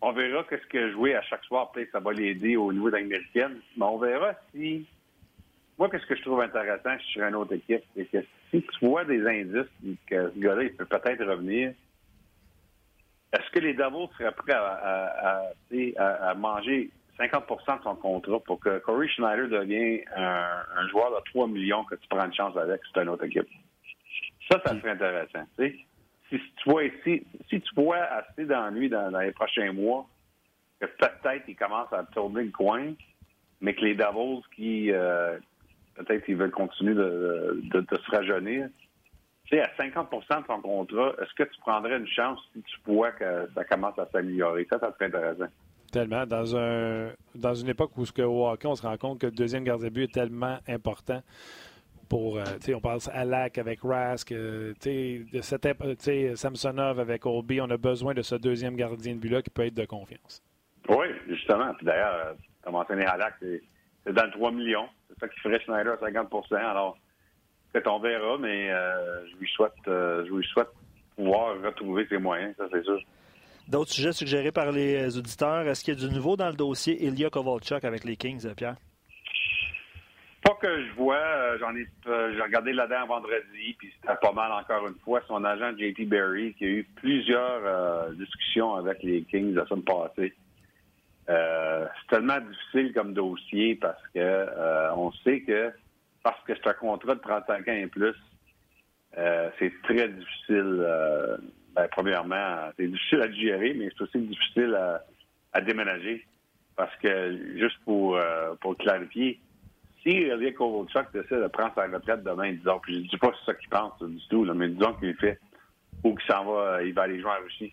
on verra que ce que jouer à chaque soir, peut-être ça va l'aider au niveau d'américaine. Mais on verra si. Moi, qu'est-ce que je trouve intéressant je suis une autre équipe, c'est que si tu vois des indices que ce gars-là, il peut peut-être revenir, est-ce que les Davos seraient prêts à, manger 50% de son contrat pour que Corey Schneider devienne un, joueur de 3 millions que tu prends une chance avec c'est une autre équipe? Ça, ça serait intéressant. si tu vois ici, si tu vois assez d'ennui dans, dans les prochains mois, que peut-être ils commencent à tourner le coin, mais que les Davos qui euh, peut-être ils veulent continuer de, se rajeunir. Tu sais, à 50% de ton contrat, est-ce que tu prendrais une chance si tu vois que ça commence à s'améliorer? Ça, ça serait intéressant. Tellement. Dans un dans une époque où ce que au hockey, on se rend compte que le deuxième gardien de but est tellement important pour, euh, on pense à Lac avec Rask, euh, de Samsonov avec Olby. On a besoin de ce deuxième gardien de but-là qui peut être de confiance. Oui, justement. Puis d'ailleurs, tu as mentionné Alak, c'est dans le 3 millions. C'est ça qui ferait Schneider à 50% Alors, peut-être on verra, mais euh, je, lui souhaite, je lui souhaite pouvoir retrouver ses moyens, ça c'est sûr. D'autres sujets suggérés par les auditeurs. Est-ce qu'il y a du nouveau dans le dossier Ilya Kovalchuk avec les Kings, Pierre? Pas que je vois, euh, j'en ai, euh, j'ai regardé là-dedans vendredi, puis c'était pas mal encore une fois. Son agent JT Berry, qui a eu plusieurs euh, discussions avec les Kings la semaine passée. c'est tellement difficile comme dossier parce que on sait que parce que c'est un contrat de 35 ans et plus, c'est très difficile. Ben, premièrement, c'est difficile à gérer, mais c'est aussi difficile à, déménager parce que juste pour pour clarifier si Elia Kovalchuk décide de prendre sa retraite demain, disons, puis je dis pas ça qu'il pense du tout, mais disons qu'il fait ou qu'il s'en va, il va aller jouer en Russie.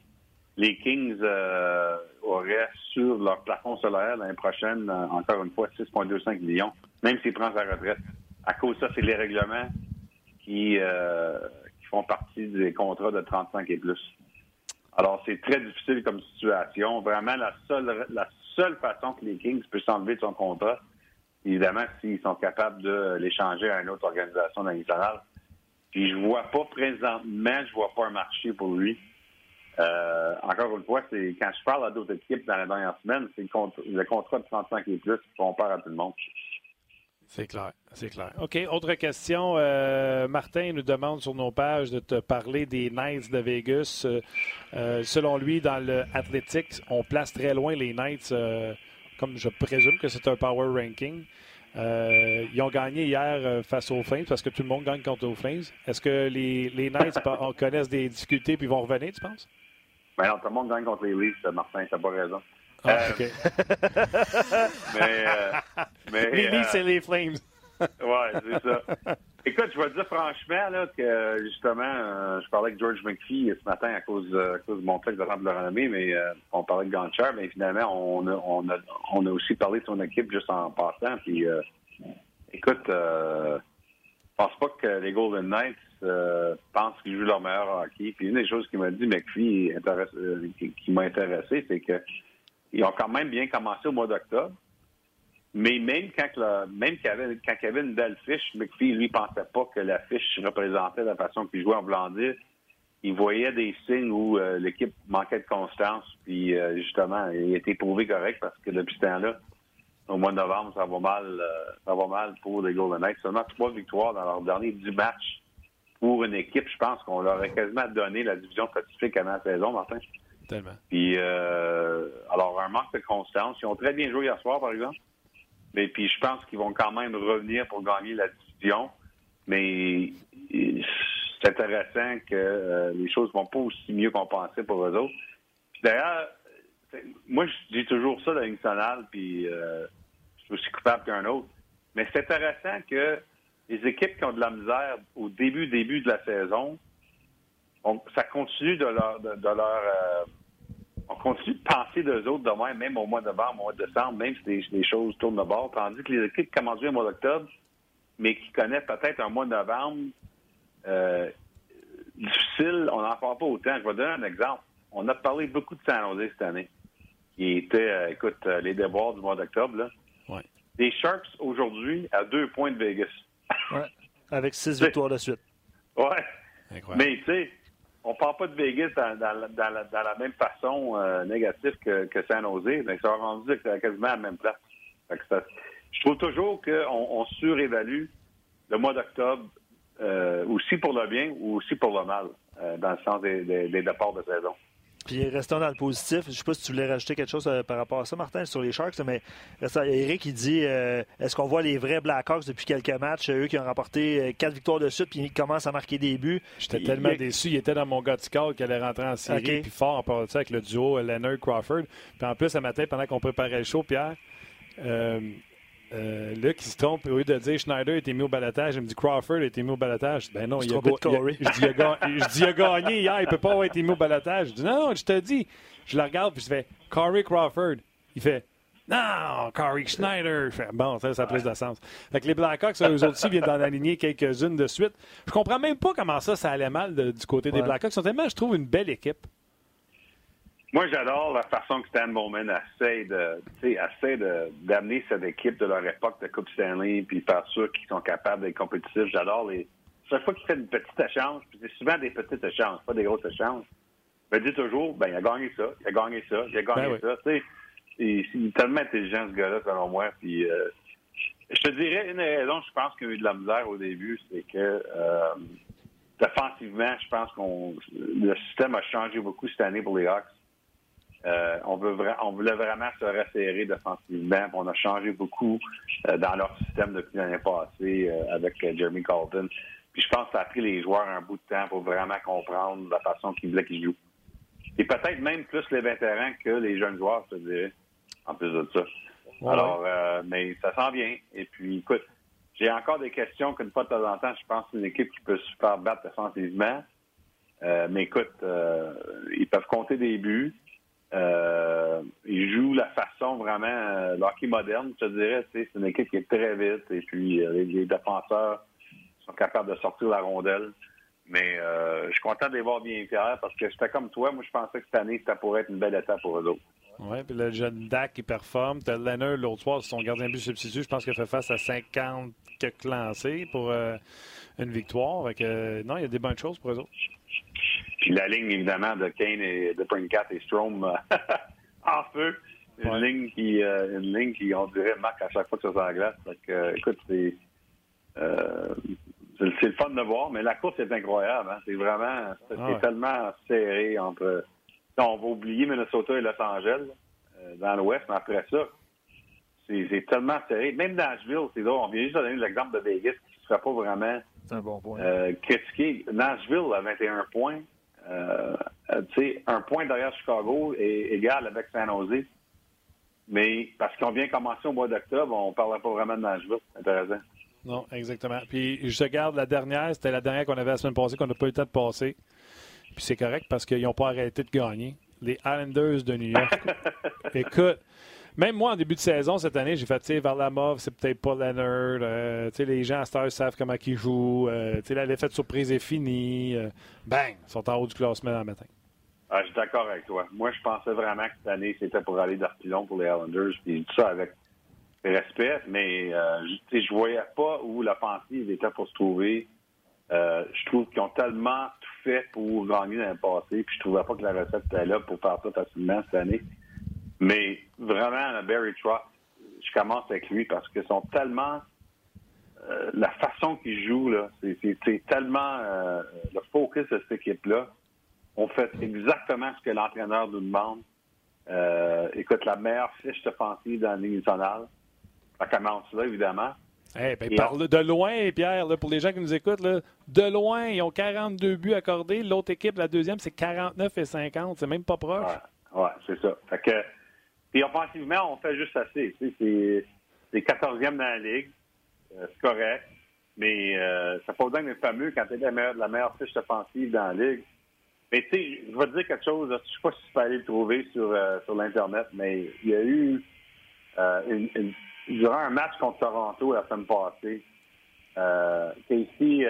Les Kings euh, auraient sur leur plafond solaire l'année prochaine, euh, encore une fois, 6,25 millions, même s'il prend sa retraite. À cause de ça, c'est les règlements euh, qui font partie des contrats de 35 et plus. Alors, c'est très difficile comme situation. Vraiment, la seule, la seule façon que les Kings puissent s'enlever de son contrat, évidemment, s'ils sont capables de l'échanger à une autre organisation nationale. Puis je vois pas présentement, je vois pas un marché pour lui. Euh, encore une fois, c'est quand je parle à d'autres équipes dans la dernière semaine, c'est le, contrat de 35 et plus qui peur à tout le monde. C'est clair, c'est clair. OK, autre question. Euh, Martin nous demande sur nos pages de te parler des Knights de Vegas. Euh, selon lui, dans le on place très loin les Knights comme je présume que c'est un power ranking. Euh, ils ont gagné hier euh, face aux Flames parce que tout le monde gagne contre les Flames. Est-ce que les, les Knights connaissent des difficultés puis vont revenir, tu penses? Ben tout le monde gagne contre les Leafs, Martin, t'as pas raison. Ah, OK. mais, mais, les Leafs, c'est les Flames. ouais, c'est ça. Écoute, je vais te dire franchement là, que justement, euh, je parlais avec George McPhee ce matin à cause, à cause de mon truc de rendre renommée, mais euh, on parlait de Gancher, mais finalement, on a, on, a, on a aussi parlé de son équipe juste en passant. Puis, euh, écoute, je pense pas que les Golden Knights pensent qu'ils jouent leur meilleur hockey. Puis une des choses qu'il m'a dit McPhee qui, qui m'a intéressé, c'est que ils ont quand même bien commencé au mois d'octobre. Mais même quand, même y, avait, quand il y avait une belle fiche, McPhee, lui, pensait pas que la fiche représentait la façon qu'il jouait en Blandir. Il voyait des signes où euh, l'équipe manquait de constance, puis euh, justement, il été prouvé correct parce que depuis ce temps-là, au mois de novembre, ça va mal, euh, ça va mal pour les Golden Knights. Seulement trois victoires dans leurs derniers dix matchs pour une équipe. Je pense qu'on leur a quasiment donné la division Pacifique avant la saison, Martin. Puis, alors, un manque de constance. Ils ont très bien joué hier soir, par exemple. Mais puis je pense qu'ils vont quand même revenir pour gagner la division. Mais c'est intéressant que euh, les choses vont pas aussi mieux qu'on pensait pour eux autres. D'ailleurs, moi je dis toujours ça dans nationale, puis euh, je suis aussi coupable qu'un autre. Mais c'est intéressant que les équipes qui ont de la misère au début début de la saison, ça continue de leur de, leur euh, on continue de penser d'eux autres de même, au mois de novembre, au mois de décembre, même si les, choses tournent de bord, tandis que les équipes qui commencent au mois d'octobre, mais qui connaissent peut-être un mois de novembre euh, difficile, on n'en parle pas autant. Je vais donner un exemple. On a parlé beaucoup de San Jose cette année, qui était, euh, écoute, euh, les déboires du mois d'octobre. Les Sharks, aujourd'hui, à deux points de Vegas. ouais, avec six victoires de suite. Ouais. Mais, tu sais, on parle pas de Vegas dans, la, même façon euh, négative que, que San mais ça va rendu quasiment à la même place. je trouve toujours qu'on on surévalue le mois d'octobre, euh, aussi pour le bien ou aussi pour le mal, euh, dans le sens des, des départs de saison. Puis restons dans le positif. Je ne sais pas si tu voulais rajouter quelque chose euh, par rapport à ça, Martin, sur les Sharks, mais Eric, il dit euh, est-ce qu'on voit les vrais Blackhawks depuis quelques matchs, eux qui ont remporté euh, quatre victoires de suite, puis ils commencent à marquer des buts? J'étais tellement déçu. Il était dans mon gars qu'il allait rentrer en série, puis fort en parlant de ça avec le duo Leonard-Crawford. Puis en plus, un matin, pendant qu'on préparait le show, Pierre, euh, Luc, il se trompe. Au lieu de dire Schneider a été mis au balotage, il me dit Crawford a été mis au balotage. Ben non, il a, il je, dis, il, a, je dis, il a gagné hier, il peut pas avoir été mis au balotage. Je dis non, non, je te dis. Je le regarde, puis je fais Corey Crawford. Il fait non, Corey Schneider. Je fais, bon, ça, ça a plus de sens. Fait que les Blackhawks, eux aussi, viennent d'en aligner quelques-unes de suite. Je comprends même pas comment ça, ça allait mal du côté des Blackhawks. Ils sont tellement, je trouve, une belle équipe. Moi, j'adore la façon que Stan Bowman essaie de, essaie d'amener cette équipe de leur époque de Coupe Stanley, puis faire sûr qu'ils sont capables d'être compétitifs. J'adore les. Chaque fois qu'il fait une petite échange, puis c'est souvent des petites échanges, pas des grosses échanges. Me dit toujours, ben, il a gagné ça, il a gagné ça, il a gagné ben ça. Tu sais, il est tellement intelligent, ce gars-là, selon moi. Puis, euh, je te dirais, une raison, je pense qu'il a eu de la misère au début, c'est que, euh, défensivement, je pense qu'on le système a changé beaucoup cette année pour les Hawks. Euh, on, veut on voulait vraiment se resserrer défensivement. On a changé beaucoup euh, dans leur système depuis l'année passée euh, avec Jeremy Colton. Puis je pense que ça a pris les joueurs un bout de temps pour vraiment comprendre la façon qu'ils voulaient qu'ils jouent. Et peut-être même plus les vétérans que les jeunes joueurs, je dirais, en plus de ça. Alors, mais ça sent bien. Et puis, écoute, j'ai encore des questions qu'une fois de temps en temps, je pense que c'est une équipe qui peut se faire battre défensivement. mais écoute, ils peuvent compter des buts. Euh, il joue la façon vraiment euh, hockey moderne, je te dirais. C'est une équipe qui est très vite et puis euh, les, défenseurs sont capables de sortir la rondelle. Mais euh, je suis content de les voir bien fiers parce que j'étais comme toi. Moi, je pensais que cette année, ça pourrait être une belle étape pour eux autres. Oui, puis le jeune Dak qui performe. T'as Leonard l'autre soir, son gardien but substitut. Je pense qu'il fait face à 50 quelques lancés pour une victoire. non, il y a des bonnes choses pour eux autres. Puis la ligne, évidemment, de Kane et de Prinkat et Strom euh, en feu. Une ligne qui, euh, une ligne qui, on dirait, marque à chaque fois que ça sur la glace. Donc, euh, écoute, c'est, c'est le fun de voir, mais la course est incroyable. Hein. C'est vraiment, c'est ah tellement serré entre. On va oublier Minnesota et Los Angeles dans l'Ouest, mais après ça, c'est tellement serré. Même Nashville, c'est drôle. On vient juste de donner l'exemple de Vegas qui ne sera pas vraiment un bon point. critiqué. Nashville a 21 points. Euh, un point derrière Chicago est égal avec San Jose. Mais parce qu'on vient commencer au mois d'octobre, on ne parlera pas vraiment de Nashville. Intéressant. Non, exactement. Puis je regarde la dernière, c'était la dernière qu'on avait la semaine passée, qu'on n'a pas eu le temps de passer. Puis c'est correct parce qu'ils n'ont pas arrêté de gagner. Les Islanders de New York. Écoute, même moi, en début de saison, cette année, j'ai fait, tu sais, vers la mauve, c'est peut-être pas Leonard. Euh, tu sais, les gens à Star savent comment ils jouent. Euh, tu sais, l'effet de surprise est fini. Euh, bang! Ils sont en haut du classement le matin. Ah, je suis d'accord avec toi. Moi, je pensais vraiment que cette année, c'était pour aller d'Arpilon pour les Islanders. Puis tout ça avec respect, mais je, je voyais pas où l'offensive était pour se trouver. je trouve qu'ils ont tellement tout fait pour gagner dans le passé, puis je trouvais pas que la recette était là pour faire ça facilement cette année. Mais vraiment, Barry Trotz, je commence avec lui parce qu'ils sont tellement. Euh, la façon qu'ils jouent, là, c'est tellement euh, le focus de cette équipe-là. On fait exactement ce que l'entraîneur nous demande. Euh, écoute, la meilleure fiche offensive dans la Ligue nationale. Ça commence là, évidemment. Eh ben, parle de loin, Pierre, pour les gens qui nous écoutent, de loin, ils ont 42 buts accordés. L'autre équipe, la deuxième, c'est 49 et 50. C'est même pas proche. Ouais, c'est ça. Fait que puis offensivement, on fait juste assez. c'est, 14e dans la ligue. Euh, c'est correct. Mais euh, ça pas besoin d'être fameux quand tu es la meilleure, la meilleure fiche offensive dans la ligue. Mais tu sais, je vais te dire quelque chose. Je sais pas si tu peux aller le trouver sur, euh, sur l'Internet, mais il y a eu une, durant un match contre Toronto la semaine passée, Casey,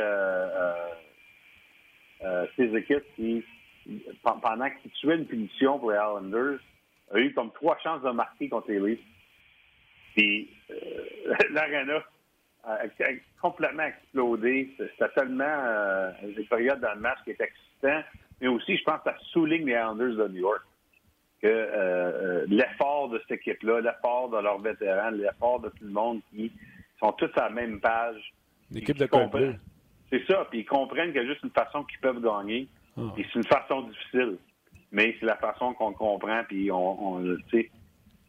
ses équipes qui, pendant qu'ils tuaient une punition pour les Islanders, a eu comme trois chances de marquer contre les Leafs. Puis, euh, l'arena a, complètement explodé. C'était tellement euh, des périodes dans le match qui étaient excitants, mais aussi, je pense, ça souligne les Islanders de New York. Que euh, euh, l'effort de cette équipe-là, l'effort de leurs vétérans, l'effort de tout le monde qui sont tous à la même page. L'équipe de complet. C'est ça, puis ils comprennent qu'il y a juste une façon qu'ils peuvent gagner. Ah. Et c'est une façon difficile. Mais c'est la façon qu'on comprend, puis on, on tu sais.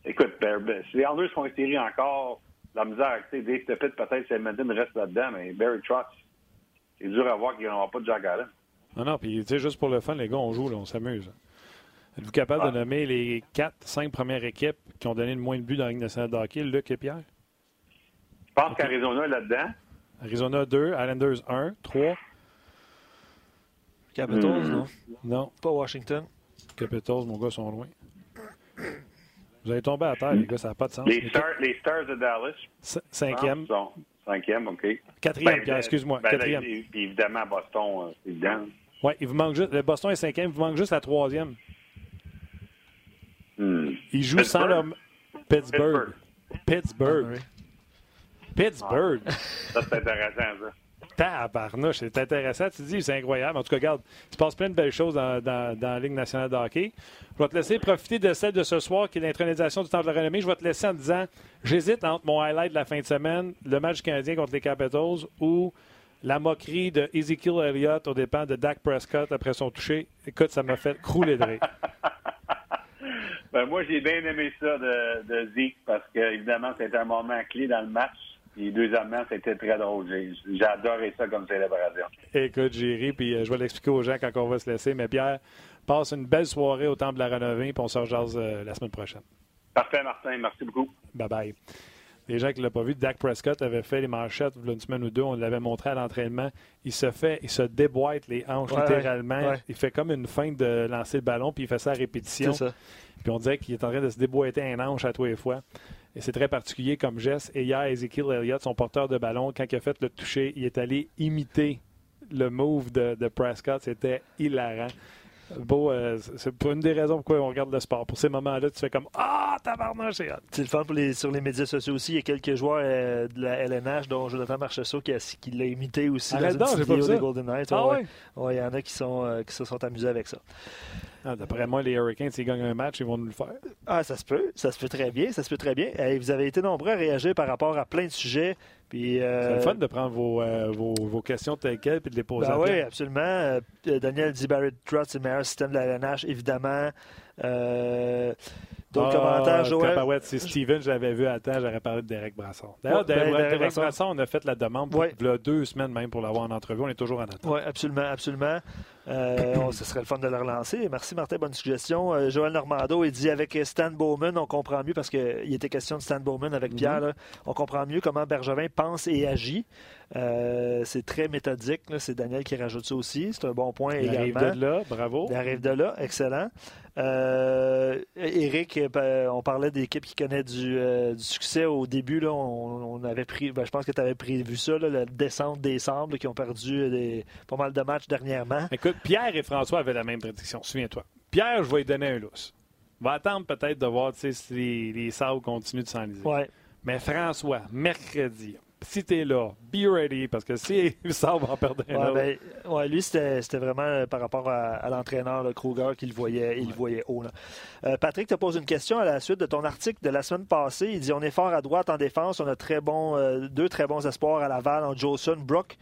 Écoute, ben, ben, si les Islanders font série encore, la misère, tu sais, Dave Tippett, peut-être, c'est Edmonton reste là-dedans, mais Barry Trotz, c'est dur à voir qu'il n'y aura pas de Jack Allen. Non, non, puis tu sais, juste pour le fun, les gars, on joue, là, on s'amuse. Êtes-vous capable de nommer les quatre, cinq premières équipes qui ont donné le moins de buts dans la Ligue nationale de hockey, Luc et Pierre? Je pense qu'Arizona est là-dedans. Arizona 2, Islanders 1, 3. Capitals, hmm. non? Non. Pas Washington. Capitals, mon gars, sont loin. Vous allez tomber à terre, les gars, ça n'a pas de sens. Les, les Stars de Dallas. Cinquième. cinquième, OK. Quatrième, ben, excuse-moi. Ben, quatrième. Puis évidemment, Boston, euh, c'est évident. Oui, il vous manque juste. Le Boston est cinquième, il vous manque juste la troisième. Hmm. Ils jouent sans leur. Pittsburgh. Pittsburgh. Pittsburgh. Ça, c'est intéressant, ça. Tabarnouche, c'est intéressant. Tu dis, c'est incroyable. En tout cas, regarde, il se passe plein de belles choses dans, dans, la Ligue nationale de hockey. Je vais te laisser profiter de celle de ce soir qui est l'intronisation du Temple de la Renommée. Je vais te laisser en disant j'hésite entre mon highlight de la fin de semaine, le match canadien contre les Capitals, ou la moquerie de Ezekiel Elliott au dépens de Dak Prescott après son toucher. Écoute, ça m'a fait crouler de rire. ben, moi, j'ai bien aimé ça de, de Zeke parce que, évidemment, c'était un moment clé dans le match. Et deuxièmement, c'était très drôle. J'ai adoré ça comme célébration. Écoute, j'ai ri, puis euh, je vais l'expliquer aux gens quand on va se laisser. Mais Pierre, passe une belle soirée au Temple de la Renommée, puis on se rejase euh, la semaine prochaine. Parfait, Martin. Merci beaucoup. Bye-bye. Les gens qui ne l'ont pas vu, Dak Prescott avait fait les manchettes une semaine ou deux. On l'avait montré à l'entraînement. Il se fait, il se déboîte les hanches littéralement. Il fait comme une fin de lancer le ballon, puis il fait ça à répétition. Puis on dirait qu'il est en train de se déboîter un hanche à tous les fois. Et c'est très particulier comme geste. Et hier, Ezekiel Elliott, son porteur de ballon, quand il a fait le toucher, il est allé imiter le move de, de Prescott. C'était hilarant. Beau, euh, c'est pour une des raisons pourquoi on regarde le sport. Pour ces moments-là, tu fais comme Ah, tabarnak, c'est C'est le pour les, sur les médias sociaux aussi. Il y a quelques joueurs euh, de la LNH, dont Jonathan Marchessault, qui, qui l'a imité aussi dans une vidéo des Golden Knights. Ah, ouais. Il y en a qui, sont, euh, qui se sont amusés avec ça. Ah, d'après moi, les Hurricanes, s'ils gagnent un match, ils vont nous le faire. Ah, ça se peut. Ça se peut très bien. Ça se peut très bien. vous avez été nombreux à réagir par rapport à plein de sujets. Euh... C'est le fun de prendre vos, euh, vos, vos, questions telles quelles et de les poser. Ben oui, absolument. Euh, Daniel dit Barrett Trotz, c'est le meilleur système de la LNH, évidemment. D'autres ah, commentaires, Joël? c'est Steven, je l'avais vu à temps, j'aurais parlé de Derek Brasson. D'ailleurs, ben, Derek, Brasson, on a fait la demande pour il y a deux semaines même pour l'avoir en entrevue. On est toujours en attente. Oui, absolument, absolument. Euh, ce serait le fun de le relancer. Merci Martin, bonne suggestion. Euh, Joël Normando, il dit avec Stan Bowman, on comprend mieux, parce qu'il était question de Stan Bowman avec Pierre, mhm. on comprend mieux comment Bergevin pense et agit. Euh, c'est très méthodique. C'est Daniel qui rajoute ça aussi. C'est un bon point il également. arrive de là, bravo. Il arrive de là, excellent. Euh, Eric, on parlait d'équipe qui connaît du, succès au début. Là, on, avait pris, ben, je pense que tu avais prévu ça, la descente des sables qui ont perdu des, pas mal de matchs dernièrement. Écoute, Pierre et François avaient la même prédiction, souviens-toi. Pierre, je vais lui donner un lousse. On va attendre peut-être de voir si les, les sables continuent de s'enliser. Ouais. Mais François, mercredi, si t'es là, be ready, parce que si ça va en perdre un ouais, ben, lui, c'était vraiment euh, par rapport à, l'entraîneur, le Kruger, qu'il voyait, il voyait haut. Euh, Patrick te pose une question à la suite de ton article de la semaine passée. Il dit On est fort à droite en défense. On a très bon, euh, deux très bons espoirs à Laval en Jolson, Brook.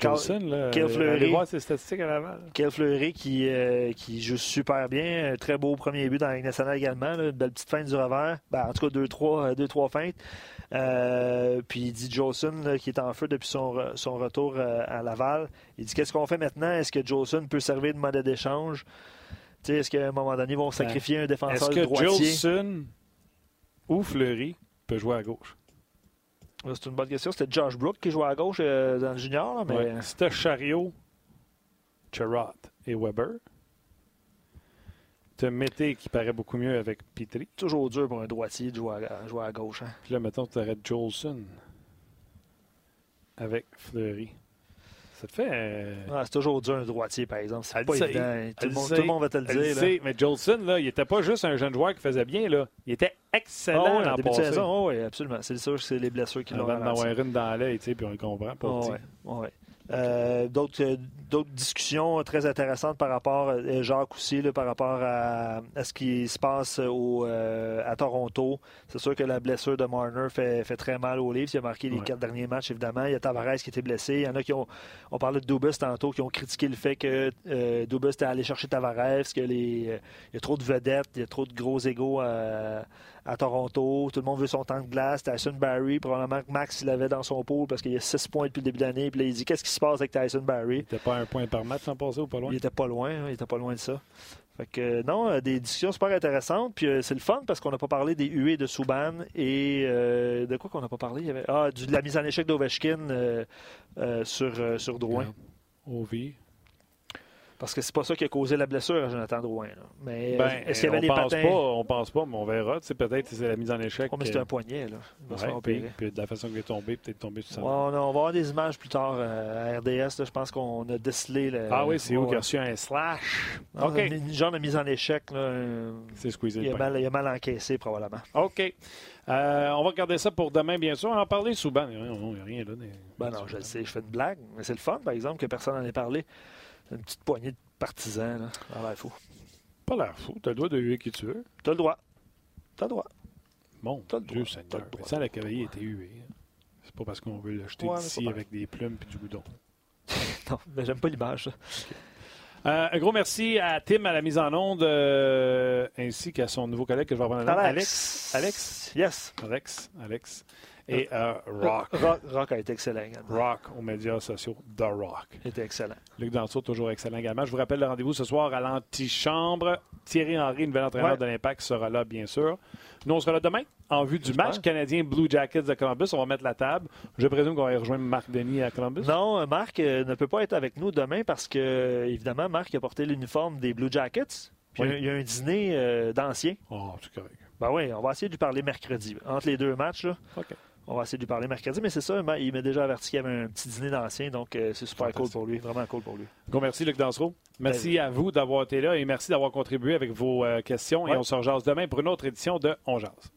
Jolson, là, Quel Fleury, voir ses statistiques à Laval. Quel Fleury qui, qui joue super bien. Très beau premier but dans la Ligue nationale également. une belle petite feinte du revers. Ben, en tout cas, deux, trois, deux, trois feintes. Euh, puis il dit Jolson, qui est en feu depuis son, retour euh, à Laval. Il dit Qu'est-ce qu'on fait maintenant? Est-ce que Jolson peut servir de modèle d'échange? Est-ce qu'à un moment donné, ils vont ben, sacrifier un défenseur Est-ce que Jolson ou Fleury peut jouer à gauche? C'est une bonne question. C'était Josh Brook qui jouait à gauche euh, dans le junior. mais... C'était Chariot, Charrot et Weber te Mété qui paraît beaucoup mieux avec Petrie. Toujours dur pour un droitier de jouer à, à gauche. Hein. Puis là, mettons, tu aurais Jolson avec Fleury. Ça te fait. Euh, ah, c'est toujours dur un droitier, par exemple. C'est pas évident. Tout le, monde, va te le dire. Mais Jolson, là, il n'était pas juste un jeune joueur qui faisait bien. Là. Il était excellent oh, en début de saison. oui, absolument. C'est sûr que c'est les blessures qui l'ont Avant d'en avoir une dans l'œil, puis on le comprend. Pas oh, ouais. Euh, euh, d'autres, discussions très intéressantes par rapport, euh, Jacques aussi, par rapport à, ce qui se passe au, à Toronto. C'est sûr que la blessure de Marner fait, très mal au livre. Il a marqué les quatre derniers matchs, évidemment. Il y a Tavares qui était blessé. Il y en a qui ont, on parlait de Dubus tantôt, qui ont critiqué le fait que Dubus était allé chercher Tavares, qu'il y a trop de vedettes, il y a trop de gros égaux à à Toronto. Tout le monde veut son temps de glace. Tyson Barry, probablement que Max l'avait dans son pool parce qu'il y a six points depuis le début de l'année. Puis là, il dit Qu'est-ce qui se passe avec Tyson Barry? Il pas un point par match en passé ou pas loin Il était pas loin. Hein, il était pas loin de ça. Fait que, non, euh, des discussions super intéressantes. Puis euh, c'est le fun parce qu'on n'a pas parlé des huées de Souban et euh, de quoi qu'on n'a pas parlé? Il y avait, Ah, de la mise en échec d'Ovechkin sur, sur Drouin. OV. Parce que c'est pas ça qui a causé la blessure à Jonathan Drouin. Mais ben, est-ce qu'il y avait des pense patins? Pas, on pense pas, mais on verra. Peut-être que c'est la mise en échec. Oh, mais c'est un poignet. Là. puis, puis, de la façon qu'il est tombé, peut-être tombé tout ça. on, va avoir des images plus tard euh, à RDS. je pense qu'on a décelé. Le, ah oui, c'est où qu'il a reçu un slash? OK. Une, genre de mise en échec. C'est squeezé. Il, a mal, il a mal encaissé, probablement. OK. Euh, on va regarder ça pour demain, bien sûr. On va en parler souvent. Il n'y a rien là. Ben non, je le sais. Je fais une blague. Mais c'est le fun, par exemple, que personne n'en ait parlé. Une petite poignée de partisans, là. Ça a l'air fou. Pas l'air fou. T'as le droit de huer qui tu veux. T'as le droit. T'as le droit. Bon, T'as le Dieu droit. Seigneur. Le droit. la cavalier était hué. Hein. C'est pas parce qu'on veut l'acheter ouais, ici avec des plumes et du goudron. non, mais j'aime pas l'image. Euh, un gros merci à Tim à la mise en onde, euh, ainsi qu'à son nouveau collègue que je vais avoir Alex. Alex. Alex? Yes. Alex. Alex et euh, Rock. Rock. a été excellent Rock aux médias sociaux, The Rock. Était excellent. Luc Danseau, toujours excellent également. Je vous rappelle le rendez-vous ce soir à l'antichambre. Thierry Henry, nouvel entraîneur de l'Impact, sera là, bien sûr. Nous, on sera là demain en vue du match canadien Blue Jackets de Columbus. On va mettre la table. Je présume qu'on va rejoindre Marc Denis à Columbus. Non, Marc euh, ne peut pas être avec nous demain parce que, évidemment, Marc a porté l'uniforme des Blue Jackets. Puis il y a un dîner euh, d'anciens. Oh, c'est correct. Ben oui, on va essayer de lui parler mercredi. Entre les deux matchs, là. OK. On va essayer de lui parler mercredi, mais c'est ça, il m'a déjà averti qu'il y avait un petit dîner d'ancien, donc euh, c'est super cool pour lui, vraiment cool pour lui. Bon, merci Luc Dansereau. Merci à vous d'avoir été là et merci d'avoir contribué avec vos euh, questions. Et on se rejase demain pour une autre édition de On Jase.